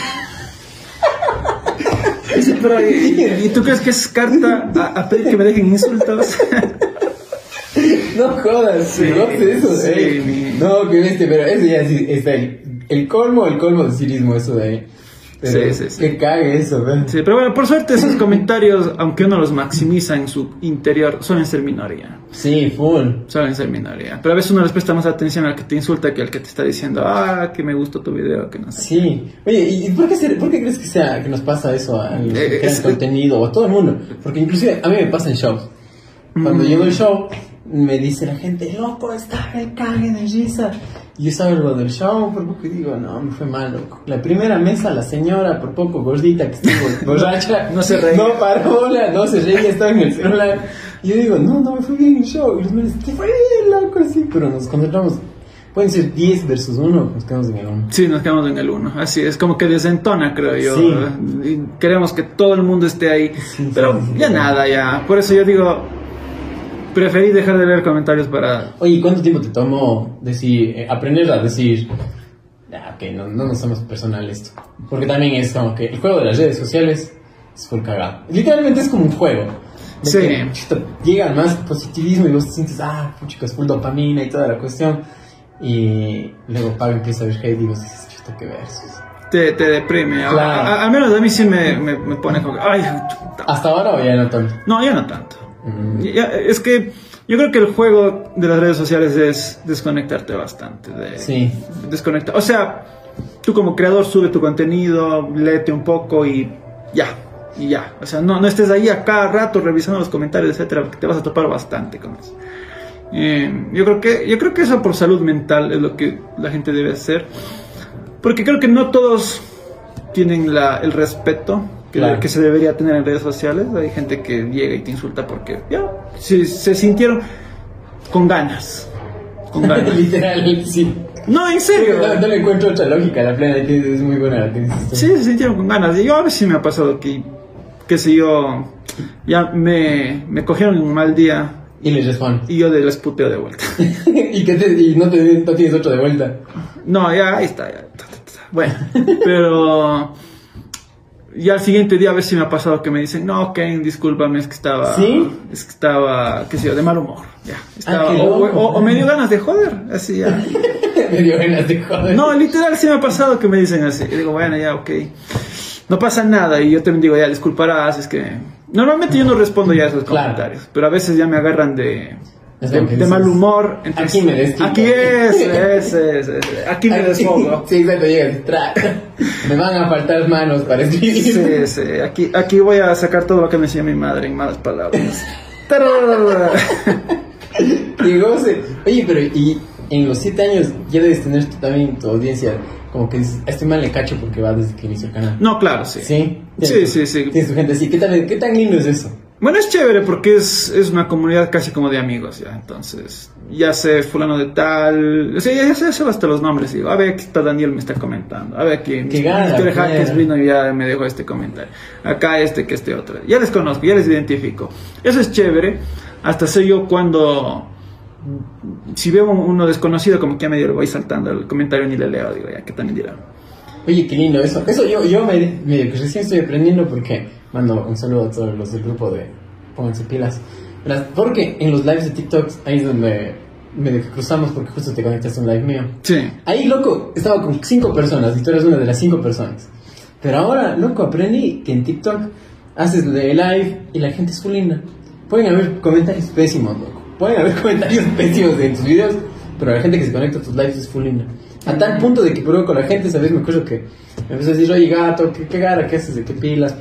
Dice, pero, ¿y, y tú crees que es carta a, a pedir que me dejen insultos? No jodas, Sí, no eso sí, mi- No, que bestia, pero eso ya sí está el, el colmo, el colmo de cinismo, eso de ahí. Pero Sí, sí, sí. Que cague eso, ¿ves? Sí, pero bueno, por suerte esos comentarios, aunque uno los maximiza en su interior, suelen ser minoría. Sí, full. Suelen ser minoría. Pero a veces uno les presta más atención al que te insulta que al que te está diciendo, ah, que me gustó tu video, que no sé. Sí. Oye, ¿y por qué, ser- por qué crees que, sea, que nos pasa eso a los que Eh, crean es- contenido o a todo el mundo? Porque inclusive a mí me pasa en shows. Cuando Mm. llego al show, me dice la gente, loco, está me cague de risa. Yo salgo del show, por poco y digo, no, me fue mal, loco. La primera mesa, la señora, por poco gordita, que estuvo borracha, no se reía. No paró no se reía, estaba en el celular. Y yo digo, no, no me fue bien el show. Y los manes, te fue bien, loco, sí. Pero nos concentramos pueden ser 10 versus 1, nos quedamos en el 1. Sí, nos quedamos en el 1. Así es, como que desentona, creo yo. Sí. Y queremos que todo el mundo esté ahí. Sí, pero sí, ya nada, ya. Por eso yo digo, preferí dejar de leer comentarios para... Oye, ¿cuánto tiempo te tomó decir, eh, aprender a decir, ah, ok, no, no nos somos personal esto? Porque también es como que el juego de las redes sociales es full cagado. Literalmente es como un juego. De Sí. que, chuta, llega más positivismo y vos te sientes, ah, puchica, es full dopamina y toda la cuestión. Y luego Pablo empieza a ver hate y vos dices, chuta, qué versos. Te, te deprime. Claro. a- al menos a mí sí me, me, me pone como... Ay, chuta. ¿Hasta ahora o ya no tanto? No, ya no tanto. Ya, es que yo creo que el juego de las redes sociales es desconectarte bastante. De, Sí. O sea, tú como creador sube tu contenido, léete un poco y ya. Y ya. O sea, no, no estés ahí a cada rato revisando los comentarios, etcétera, porque te vas a topar bastante con eso. Eh, yo creo que yo creo que eso por salud mental es lo que la gente debe hacer. Porque creo que no todos tienen la, el respeto que, Claro. que se debería tener en redes sociales. Hay gente que llega y te insulta porque ya se, se sintieron con ganas. Con ganas. Literal, sí. No, en serio. No, no le encuentro otra lógica la plena, que es muy buena la que. Sí, se sintieron con ganas. Y yo a veces sí me ha pasado que, qué sé yo, ya me, me cogieron en un mal día Y les responde. y yo les puteo de vuelta. y, que te- y no, te, no tienes otro de vuelta. No, ya, ahí está. ya. Bueno, pero ya al siguiente día a veces sí me ha pasado que me dicen, no, Ken, discúlpame, es que estaba, ¿Sí? es que estaba, qué sé yo, de mal humor. Ya, estaba, qué o, o- o me dio ganas de joder, así ya. Me dio ganas de joder. No, literal sí me ha pasado que me dicen así. Y digo, bueno, ya, ok. No pasa nada. Y yo también digo, ya, disculparás, es que... Normalmente yo no respondo ya a esos Claro. comentarios. Pero a veces ya me agarran de... De, mal humor. entonces- Aquí me desquito. Aquí es, es, es, es. Aquí me desfogo. Sí, exacto, llegas. tra- Me van a faltar manos para escribir. Sí, sí. Aquí, aquí voy a sacar todo lo que me decía mi madre en malas palabras. Y goce. Oye, pero y en los 7 años ya debes tener también tu audiencia. Como que dices, a este mal le cacho porque va desde que inició el canal. no, claro, sí. Sí. Sí, sí, sí. Tienes tu gente así. ¿Qué tan, qué tan lindo es eso? Bueno, es chévere porque es, es una comunidad casi como de amigos, ya. Entonces, ya sé fulano de tal. O sea, ya, ya sé, sé hasta los nombres. Digo, a ver, aquí está Daniel, me está comentando. A ver, aquí Mr. Hackers vino y ya me dejó este comentario. Acá este, que este otro. Ya les conozco, ya les identifico. Eso es chévere. Hasta sé yo cuando. Si veo uno desconocido, como que ya medio le voy saltando el comentario ni le leo. Digo, ya, ¿qué también dirá? Oye, qué lindo eso. Eso yo, yo me, que recién estoy aprendiendo porque mando un saludo a todos los del grupo de Pónganse pilas. Verás, Porque en los lives de TikTok ahí es donde medio que cruzamos porque justo te conectaste a un live mío. Sí. Ahí, loco, estaba con cinco personas y tú eres una de las cinco personas. Pero ahora, loco, aprendí que en TikTok haces de live y la gente es full linda. Pueden haber comentarios pésimos, loco. Pueden haber comentarios pésimos en tus videos, pero la gente que se conecta a tus lives es full linda. A tal punto de que pruebo con la gente, ¿sabes? Me acuerdo que me empezó a decir, oye gato, ¿qué, qué gara que haces? ¿De qué pilas?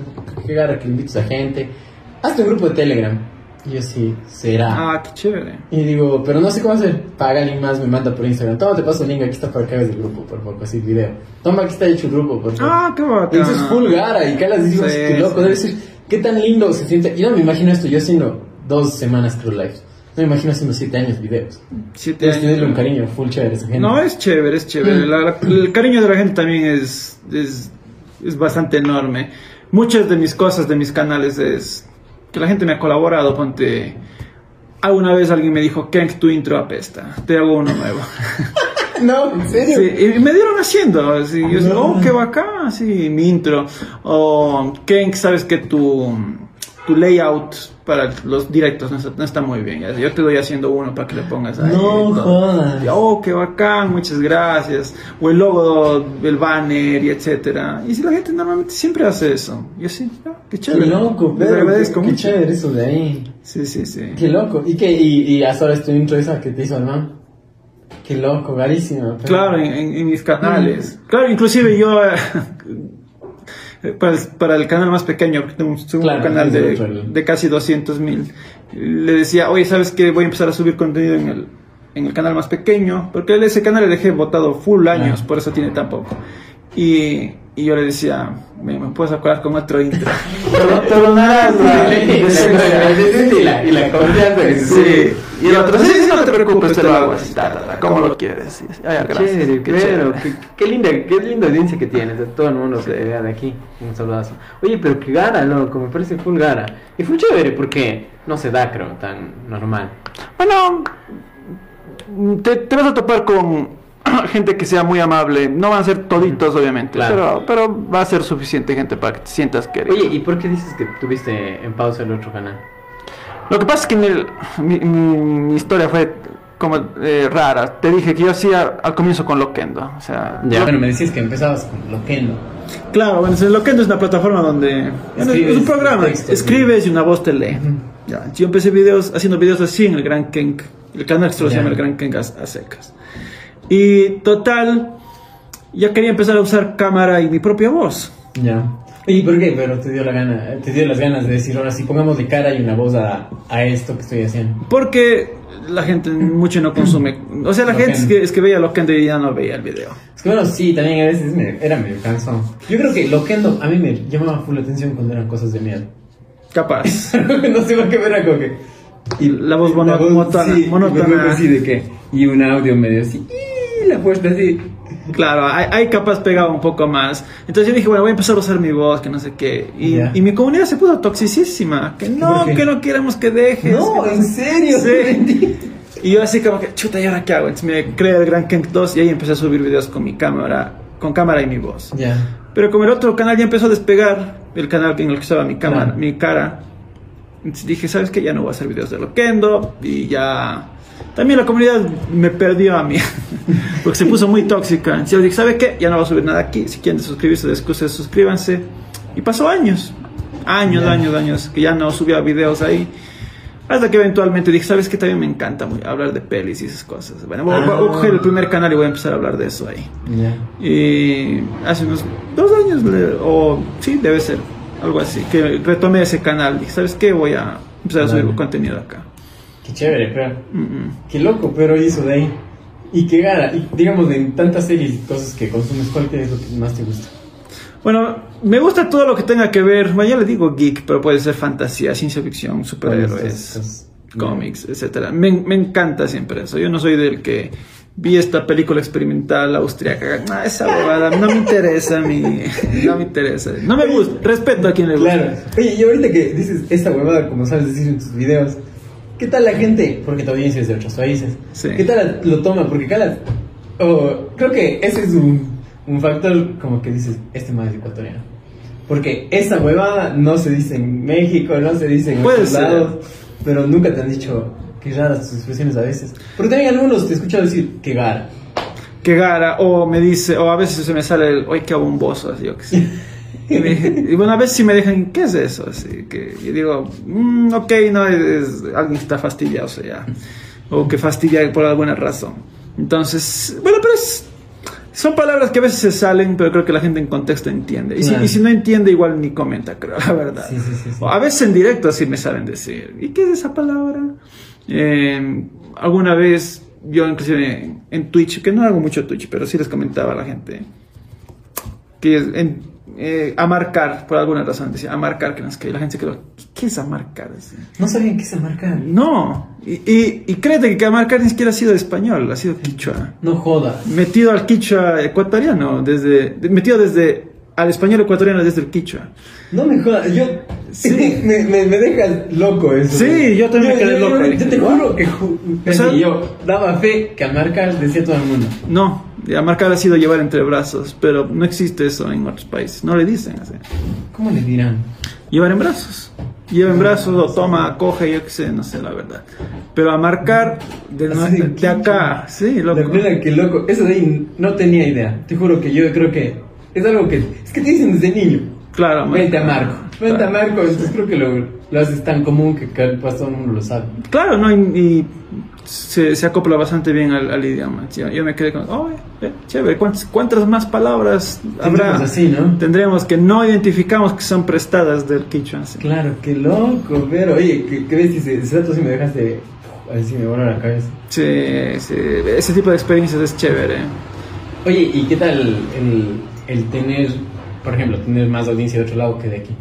¿Qué, qué gara que le invitas a gente? Hazte un grupo de Telegram. Y yo sí, será. Ah, qué chévere. Y digo, pero no sé cómo hacer. Paga alguien más, me manda por Instagram. Toma, te paso el link, aquí está para que hagas el grupo, por favor, así video. Toma, aquí está hecho el grupo, por favor. Ah, qué y bacán. eso es full gara, y calas y digo, Sí, qué loco, sí. debe ser, qué tan lindo se siente. Yo no me imagino esto, yo haciendo dos semanas creo lives. No me imagino haciendo siete años videos. Siete Debes años. un cariño full chévere a esa gente. No, es chévere, es chévere. La- la- el cariño de la gente también es, es, es bastante enorme. Muchas de mis cosas, de mis canales, es que la gente me ha colaborado. Ponte. Alguna vez alguien me dijo, Kenk, tu intro apesta. Te hago uno nuevo. No, en serio. Sí, y me dieron haciendo. Así, yo, No. oh, qué bacán, sí, mi intro. O, Kenk, sabes que tu, tu layout para los directos no está, no está muy bien. Yo te doy haciendo uno para que le pongas ahí. No jodas. Oh, qué bacán, muchas gracias. O el logo, el banner y etcétera. Y si la gente normalmente siempre hace eso. Y así, ah, qué Qué chévere. loco, Les pero agradezco qué, qué chévere eso de ahí. Sí, sí, sí. Qué loco. ¿Y qué? ¿Y, y hasta ahora es tu intro esa que te hizo el man? Qué loco, carísimo. pero- Claro, en, en- en mis canales. Claro, inclusive yo para, el, para el canal más pequeño, porque tengo un, tengo un Claro, canal de, de casi 200 mil, le decía, oye, ¿sabes qué? Voy a empezar a subir contenido en el, en el canal más pequeño, porque ese canal le dejé votado full años, Claro. por eso tiene tan poco. Y, y yo le decía, me, me puedes acordar con otro intro. Pero la y la, y la confianza Sí. Y el otro, sí, sí, no te preocupes, te lo hago así, ta, ta, ta, como lo quieres. Ay, gracias. Chévere, qué pero qué, qué linda, qué linda audiencia que tienes, de todo el mundo que vea de aquí, un saludazo. Oye, pero qué gara, loco, me parece full gara. Y fue chévere porque no se da, creo, tan normal. Bueno, te, te vas a topar con gente que sea muy amable. No van a ser toditos, obviamente, Claro. pero, pero va a ser suficiente gente para que te sientas querido. Oye, ¿y por qué dices que tuviste en pausa el otro canal? Lo que pasa es que en el- mi, mi- mi historia fue como eh, rara. Te dije que yo hacía al comienzo con Loquendo. O sea, Ya. Lo- Bueno, me decías que empezabas con Loquendo. Claro, bueno, Loquendo es una plataforma donde Escribes es un programa, escribes y una voz te lee. Ya, yo empecé videos haciendo videos así en el Gran Kenk, el canal se llama el Gran Kenk a, a secas. Y total, ya quería empezar a usar cámara y mi propia voz. Ya. ¿Y por qué? Pero te dio la gana, te dio las ganas de decir, ahora sí, pongamos de cara y una voz a, a esto que estoy haciendo. Porque la gente mucho no consume. O sea, la gente es que, es que veía Loquendo y ya no veía el video. Es que bueno, sí, también a veces me- era medio cansón. Yo creo que Loquendo a mí me llamaba full atención cuando eran cosas de miedo. Capaz. no sé por qué era como que... Y la voz monótona- sí, monótona. acuerdo así de que... Y un audio medio así... Y la puesta así... Claro, hay, hay capaz pegaba un poco más. Entonces yo dije, bueno, voy a empezar a usar mi voz, que no sé qué. Y, Ya. y mi comunidad se puso toxicísima. Que no, que no queremos que dejes. No, que en serio. Sí. Y yo así como que, chuta, ¿y ahora qué hago? Entonces me creé el Gran Kenk 2 y ahí empecé a subir videos con mi cámara, con cámara y mi voz. Ya. Pero como el otro canal ya empezó a despegar, el canal en el que estaba mi cámara, Claro. mi cara, dije, ¿sabes qué? Ya no voy a hacer videos de Loquendo y ya... También la comunidad me perdió a mí, porque se puso muy tóxica. Entonces yo dije, ¿sabe qué? Ya no voy a subir nada aquí. Si quieren suscribirse, ustedes suscríbanse. Y pasó años, años, años, años, que ya no subía videos ahí. Hasta que eventualmente dije, ¿sabes qué? También me encanta muy hablar de pelis y esas cosas. Bueno, voy, voy a Ah. coger el primer canal y voy a empezar a hablar de eso ahí. Y hace unos dos años, o sí, debe ser, algo así, que retomé ese canal. Dije, ¿sabes qué? Voy a empezar a subir contenido acá. Qué chévere, pero... Qué loco, pero hizo de ahí. Y qué gara. Y digamos, de tantas series y cosas que consumes, ¿cuál es lo que más te gusta? Bueno, me gusta todo lo que tenga que ver, bueno, ya le digo geek, pero puede ser fantasía, ciencia ficción, superhéroes, Cosas- cómics, etcétera. Me, me encanta siempre eso. Yo no soy del que vi esta película experimental austriaca. Ah, esa bobada, no me interesa a mí. No me interesa. No me gusta. Respeto a quien le gusta. Claro. Oye, y ahorita que dices esta huevada, como sabes decir en tus videos, ¿qué tal la gente? Porque tu audiencia es de otros países. Sí. ¿Qué tal lo toma? Porque cada... oh, creo que ese es un, un factor como que dices, este más es ecuatoriano. Porque esa huevada no se dice en México, no se dice en otros ser. lados, pero nunca te han dicho qué raras tus expresiones a veces. Porque también algunos te he escuchado decir que gara. que gara, o me dice, o a veces se me sale el, oye, qué bomboso, así yo que sé. Y, me- y bueno, a veces sí me dejan, ¿qué es eso? Así que yo digo, "Mm, ok, no, es, alguien está fastidiado, o sea, ya. o que fastidia por alguna razón. Entonces, bueno, pero es, son palabras que a veces se salen, pero creo que la gente en contexto entiende. Y, si, y si no entiende, igual ni comenta, creo, la verdad. Sí, sí, sí, A veces en directo así me saben decir, ¿y qué es esa palabra? Eh, alguna vez yo inclusive en, en Twitch, que no hago mucho Twitch, pero sí les comentaba a la gente, que en, eh, a marcar, por alguna razón, decía, a marcar, que no es que la gente se quedó, ¿qué es a marcar? Así. No sabían qué se marca. No, y, y, y créete que a marcar ni siquiera ha sido español, ha sido quichua. No joda. Metido al quichua ecuatoriano, desde, de- metido desde, al español ecuatoriano desde el quichua. No me jodas, yo. Sí. me, me, me dejas loco eso. Sí, yo también me quedé yo- loco. Yo te juro que. ju- O sea- y yo daba fe que al marcar decía todo el mundo. No, a marcar ha sido llevar entre brazos, pero no existe eso en otros países, no le dicen así. ¿Cómo le dirán? Llevar en brazos. Lleva en brazos o toma, coge, yo qué sé, no sé la verdad. Pero a marcar de, no- de de acá, sí, La loco. plena que loco. Eso de ahí no tenía idea. Te juro que yo creo que es algo que. Es que te dicen desde niño. Claro, man. Vente a Marco. Vente a Claro. Marco. Entonces creo que lo, lo haces tan común que todo el mundo lo sabe. Claro, no, y, y se, se acopla bastante bien al, al idioma. Yo, yo me quedé con, oh, eh, eh, chévere, ¿cuántas, cuántas más palabras habrá? Así, ¿no? Tendremos que no identificamos que son prestadas del quichua. sí. Claro, qué loco, pero oye, ¿qué, ves? Ese, ese dato sí me dejaste. Así me voló la cabeza. Sí, sí, ese tipo de experiencias es chévere. Oye, ¿y qué tal el, el tener, por ejemplo, tener más audiencia de otro lado que de aquí?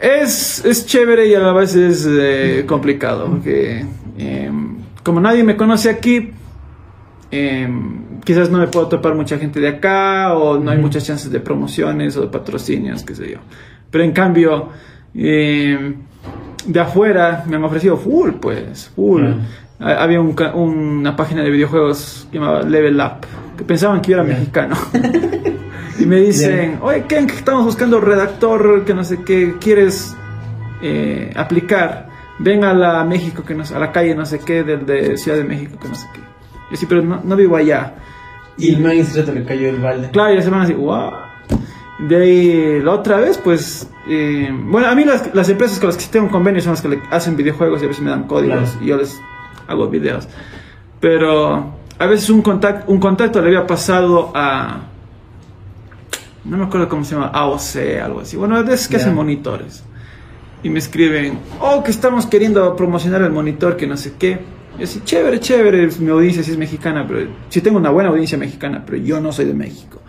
Es, es chévere y a la vez es eh, complicado, porque em, como nadie me conoce aquí, em, quizás no me puedo topar mucha gente de acá o no hay muchas chances de promociones o de patrocinios, qué sé yo. Pero en cambio, em, de afuera me han ofrecido full, pues, full. Había un una página de videojuegos que llamaba Level Up, que pensaban que yo era mexicano. y me dicen, oye, Ken, estamos buscando redactor, que no sé qué, ¿quieres eh, aplicar? Ven a la México, que no sé- a la calle no sé qué, del de Ciudad de México, que no sé qué. Yo sí, pero no, no vivo allá. Y el magistrado le cayó el balde. Claro, y la semana así, wow. De ahí, la otra vez, pues, eh, bueno, a mí las, las empresas con las que sí tengo un convenio son las que le hacen videojuegos y a veces me dan códigos Claro. y yo les hago videos. Pero a veces un contacto, un contacto le había pasado a, no me acuerdo cómo se llama, AOC, algo así. Bueno, esos que hacen monitores. Y me escriben, oh, que estamos queriendo promocionar el monitor, que no sé qué. Y así, chévere, chévere, mi audiencia sí es mexicana, pero sí tengo una buena audiencia mexicana, pero yo no soy de México.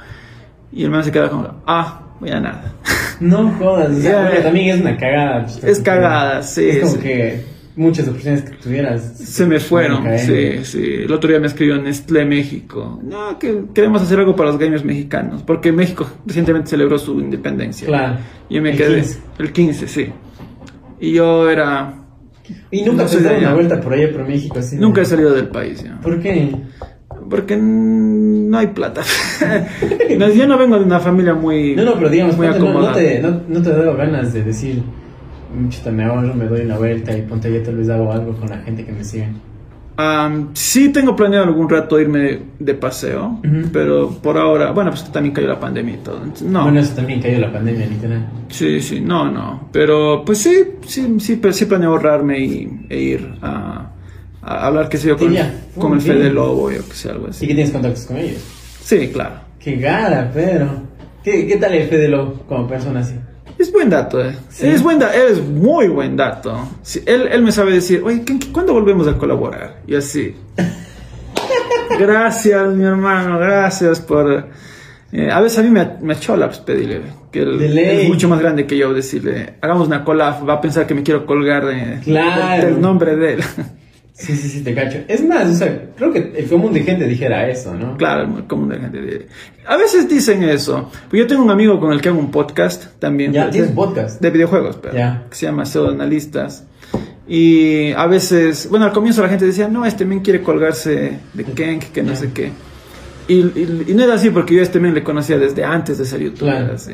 Y el man se queda como, ah, ya nada. No jodas, o sea, también es una cagada. pues, Es cagada, sí, Es como sí. que muchas oportunidades que tuvieras Se me fueron, sí, sí. El otro día me escribió Nestlé México. No, que queremos hacer algo para los gamers mexicanos, porque México recientemente celebró su independencia. Claro. Y yo me El quedé. 15. El 15, sí. Y yo era. Y nunca No te de dado una vuelta por allá por México así. de- Nunca he salido del país, ya. ¿Por qué? Porque no hay plata. No, yo no vengo de una familia muy. No, no, pero digamos, muy ponte, no, no acomodada. te, no, no te da ganas de decir, "Mm, chuta, me ahorro, me doy una vuelta y ponte ya tal vez hago algo con la gente que me sigue. Am, sí tengo planeado algún rato irme de paseo, pero por ahora, bueno, pues también cayó la pandemia y todo. no. Bueno, eso también cayó la pandemia, literal. Sí, sí, no, no. Pero pues sí, sí, sí, pero sí planeo ahorrarme y, e ir a, a hablar, qué sé yo, con, Sí, con el Fede. Lobo, yo que sé, algo Sí así. que tienes contactos con ellos. Sí, claro. Qué gara, Pedro. ¿Qué, qué tal el Fede Lobo como persona así? Es buen dato, eh. Sí. Es buen dato, es muy buen dato. Sí, él, él me sabe decir, oye, ¿qué- ¿cuándo volvemos a colaborar? Y así. gracias, mi hermano, gracias por... eh, a veces a mí me, me chola pues, pedirle que él es mucho más grande que yo decirle, hagamos una collab, va a pensar que me quiero colgar de- Claro. del nombre de él. Sí, sí, sí, te cacho. Es más, o sea, creo que el común de gente dijera eso, ¿no? Claro, muy común de gente. de- A veces dicen eso. Pues yo tengo un amigo con el que hago un podcast también. Ya, tienes de- podcast. De videojuegos, pero. Ya. Que se llama Pseudoanalistas. Y a veces, bueno, al comienzo la gente decía, no, este men quiere colgarse de Kenk, que no sé qué. Y, y- y no era así porque yo a este men le conocía desde antes de ser youtuber. Claro. así.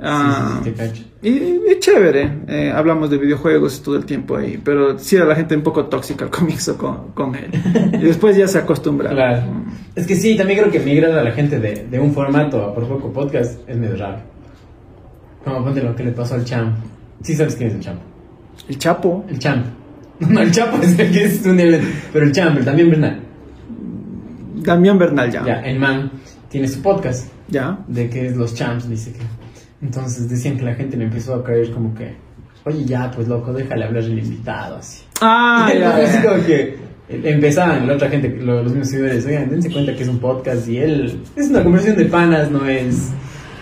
Ah, sí, sí, te cacho. y, y chévere, eh, hablamos de videojuegos todo el tiempo ahí, pero sí era la gente un poco tóxica al comienzo con, con él. Y después ya se acostumbra. Claro. Es que sí, también creo que migrar a la gente de, de un formato a por poco podcast es medio raro. Como ponte lo que le pasó al Champ. Sí sabes quién es el Champ. El Chapo. El Champ. No, el Chapo es el que es un nivel. Pero el Champ, el también Bernal. Damián Bernal ya. Ya, el man tiene su podcast ¿Ya? de que es los Champs, dice que. Entonces decían que la gente le empezó a caer como que, oye, ya, pues loco, déjale hablar al invitado, así. Ah, Y ya, ya. como que empezaban la otra gente, lo- los mismos seguidores, oigan, dense cuenta que es un podcast y él es una conversación de panas, no es,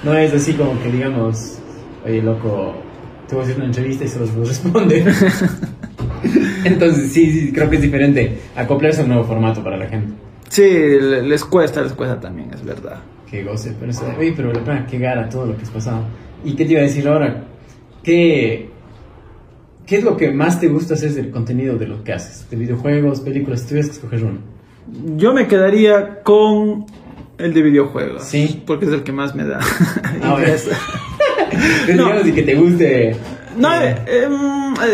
no es así como que digamos, oye loco, te voy a hacer una entrevista y se los responde. Entonces sí, sí, creo que es diferente acoplarse a un nuevo formato para la gente. Sí, le- les cuesta, les cuesta también, es verdad. Que goce, pero eso, oye, pero la pena que gara todo lo que has pasado. ¿Y qué te iba a decir ahora? ¿Qué, ¿Qué es lo que más te gusta hacer del contenido de lo que haces? ¿De videojuegos, películas? Si tuvieras que escoger uno. Yo me quedaría con el de videojuegos. Sí. Porque es el que más me da. Ah, No. y que te guste. No, eh, eh,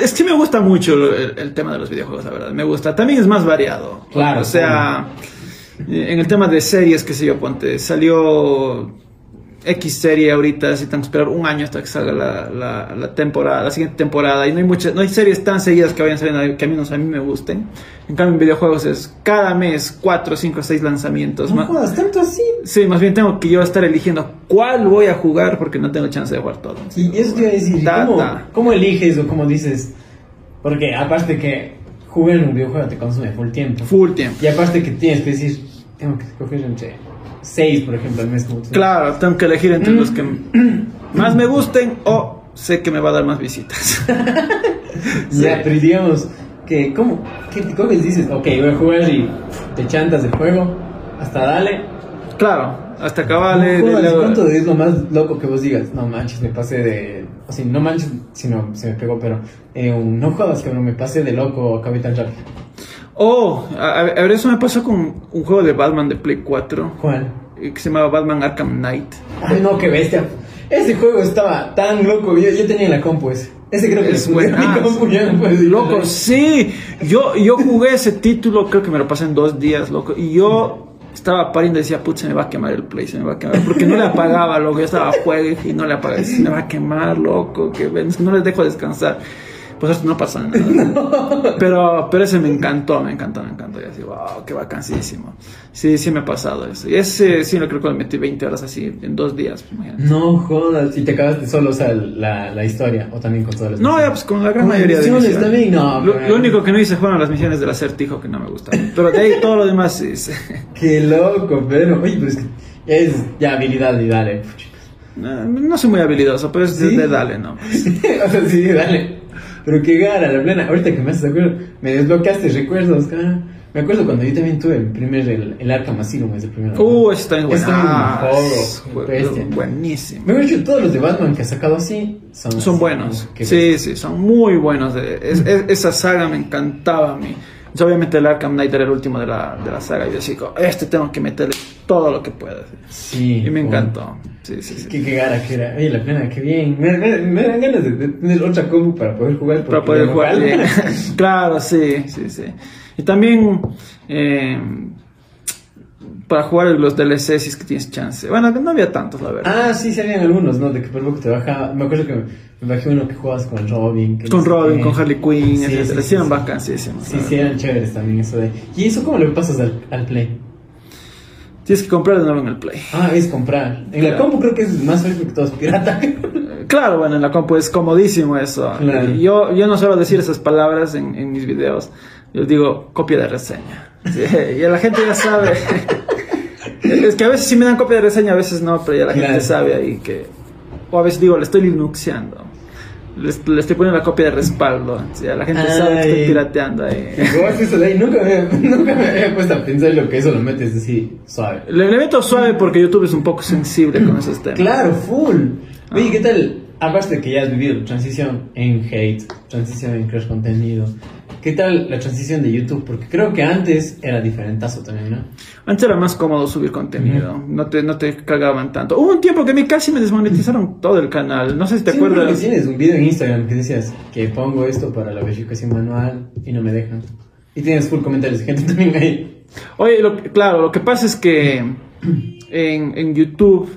es que me gusta mucho el, el tema de los videojuegos, la verdad. Me gusta. También es más variado. Claro, O sea, eh, en el tema de series, que sé yo, ponte, salió X serie ahorita, si tengo que esperar un año hasta que salga la, la, la temporada, la siguiente temporada. Y no hay muchas, no hay series tan seguidas que vayan saliendo que a mí, no- a mí me gusten. En cambio, en videojuegos es cada mes 4, 5, 6 lanzamientos. no jodas, tanto así. Sí, más bien tengo que yo estar eligiendo cuál voy a jugar porque no tengo chance de jugar todo. Y eso te iba a decir, Da, ¿cómo, da. ¿cómo eliges o cómo dices? Porque aparte que jugar en un videojuego te consume full tiempo. Full tiempo. Y aparte que tienes que decir, tengo que escoger entre seis, por ejemplo, al mes. Como. Claro, tengo que elegir entre los que más me gusten o sé que me va a dar más visitas. Ya, pero digamos, que, ¿cómo, qué, ¿cómo les dices? Ok, voy a jugar y te chantas el juego, hasta dale. Claro, hasta acabarle. No ¿Cuánto es lo más loco que vos digas? No manches, me pasé de. O sea, no manches, sino se me pegó, pero. Eh, un, no jodas, que me pasé de loco a Capital Shark. Oh, a, a ver, eso me pasó con un juego de Batman de Play 4 ¿Cuál? que se llamaba Batman Arkham Knight. Ay, no, qué bestia. Ese juego estaba tan loco. Yo, yo tenía en la compu ese. Ese creo que Es ya no Loco, sí. Yo, yo jugué ese título, creo que me lo pasé en dos días, loco. Y yo estaba pariendo y decía, putz, se me va a quemar el play, se me va a quemar. Porque no le apagaba, loco. Yo estaba a juego y no le apagaba. Se me va a quemar, loco. Que no les dejo descansar. Pues esto no pasa nada. Pero, pero ese me encantó, me encantó, me encantó. Y así, wow, qué vacancísimo. Sí, sí me ha pasado eso. Y ese sí, lo creo que le metí 20 horas así en dos días. pues, imagínate. No jodas. Y te acabaste solo, o sea, la, la historia. O también con todas las No, ya pues con la gran mayoría de misiones misiones. también, no, Lo, pero- lo único que no hice fueron las misiones del acertijo que no me gustaron. Pero de ahí todo lo demás sí hice. Qué loco, pero. Oye, pero es que. Es ya habilidad y dale. No, no soy muy habilidoso, pero es de- ¿Sí? de dale, ¿no? o sea, sí, dale. Pero qué gara, la plena. Ahorita que me haces acuerdo, me desbloqueaste recuerdos, cara. Me acuerdo cuando yo también tuve el primer, el, el Arkham Asylum, es el primero. Uh, ese también es Ese también buenazo. es un juego, Jue- bestia. Buenísimo. Me todos los de Batman que ha sacado así son, Son así, buenos. Sí, sí, son muy buenos. Es- es- esa saga me encantaba a mí. Entonces, obviamente el Arkham Knight era el último de la, de la saga. Y yo decía, este tengo que meterle todo lo que pueda. Sí. Y me encantó. Sí, sí, sí. Qué, qué gara que era. Oye, la plena, qué bien. Me, me, me dan ganas de, de tener otra compu para poder jugar. Para poder jugar bien. claro, sí, sí, sí. Y también eh, para jugar los DLCs si es que tienes chance. Bueno, no había tantos, la verdad. Ah, sí, sí habían algunos, ¿no? De que por poco te bajaba. Me acuerdo que me, me bajé uno que jugabas con Robin. que con Robin, con Harley Quinn, Sí, etcétera. sí, Sí, sí, eran sí. vacancísimos. Sí, sí, eran chéveres también eso de... ¿Y eso cómo le pasas al, al Play? Tienes que comprar de nuevo en el Play. Ah, es comprar. En la compu creo que es más fácil porque todo es pirata. Claro, bueno, en la compu es comodísimo eso. Claro. Yo, yo no suelo decir esas palabras en, en mis videos. Yo digo copia de reseña. Sí, y la gente ya sabe. es que a veces sí me dan copia de reseña, a veces no, pero ya la Claro. gente sabe ahí que. O a veces digo, le estoy linuxeando. Le, le estoy poniendo la copia de respaldo. Sí, la gente sabe que estoy Ay. pirateando ahí. ¿Cómo es eso de ahí? Nunca me, nunca me había puesto a pensar lo que eso lo metes así, suave. Le, le meto suave porque YouTube es un poco sensible con esos temas. Claro, full. Oye, Ah. ¿qué tal? Aparte de que ya has vivido transición en hate, transición en crash contenido, ¿qué tal la transición de YouTube? Porque creo que antes era diferentazo también, ¿no? Antes era más cómodo subir contenido, no, te, no te cagaban tanto. Hubo un tiempo que a mí casi me desmonetizaron todo el canal, no sé si te Sí, me acuerdas. que tienes un video en Instagram que decías que pongo esto para la verificación manual y no me dejan. Y tienes full comentarios de gente también ahí. Oye, lo claro, lo que pasa es que en, en YouTube,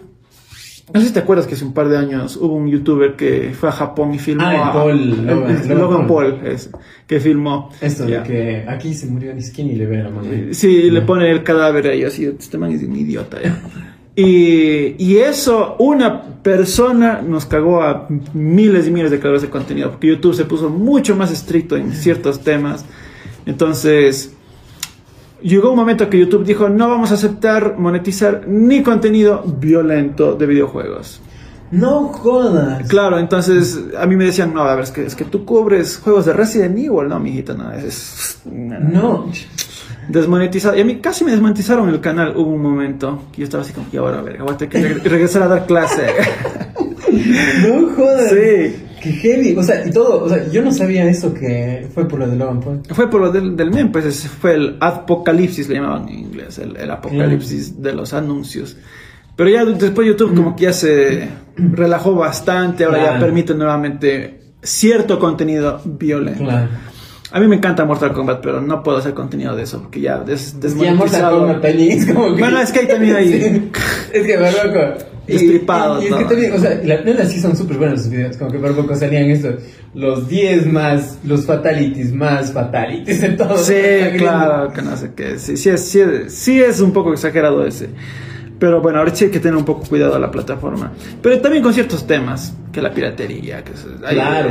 no sé si te acuerdas que hace un par de años hubo un youtuber que fue a Japón y filmó. Ah, a- Paul, el- Logan- el- Logan Logan Paul. Paul, es, que filmó. Esto de que aquí se murió ni skin y le ve la mano. Sí, le pone el cadáver ahí, así, este man es un idiota ya. Y, y eso, una persona nos cagó a miles y miles de creadores de contenido, porque YouTube se puso mucho más estricto en ciertos temas. Entonces, llegó un momento que YouTube dijo, no vamos a aceptar monetizar ni contenido violento de videojuegos. No jodas. Claro, entonces a mí me decían, no, a ver, es que, es que tú cubres juegos de Resident Evil, no, mijita, no, es... No. Desmonetizado. Y a mí casi me desmonetizaron el canal. Hubo un momento que yo estaba así como que ahora, a ver, voy a tener que reg- regresar a dar clase. No jodas. Sí. Qué heavy. O sea, y todo. O sea, yo no sabía eso que fue por lo de Logan Paul. fue por lo del, del meme, pues ese fue el apocalipsis, le llamaban en inglés, el, el apocalipsis de los anuncios. Pero ya después YouTube como que ya se relajó bastante, ahora ya permite nuevamente cierto contenido violento. Claro. A mí me encanta Mortal Kombat, pero no puedo hacer contenido de eso, porque ya des, Es que ya Mortal desmonetizado. Kombat también es como que... Bueno, es que ahí también hay- Sí. Es que por poco... Y- Destripado Y, y es que también, o sea, la neta sí son súper buenos los videos, como que por poco salían estos, los 10 más, los fatalities más fatalities en todo. Sí, claro, que no sé qué. Sí, sí, es, sí, es- sí es un poco exagerado ese. Pero bueno, ahora sí hay que tener un poco cuidado a la plataforma. Pero también con ciertos temas, que la piratería, que hay- Claro.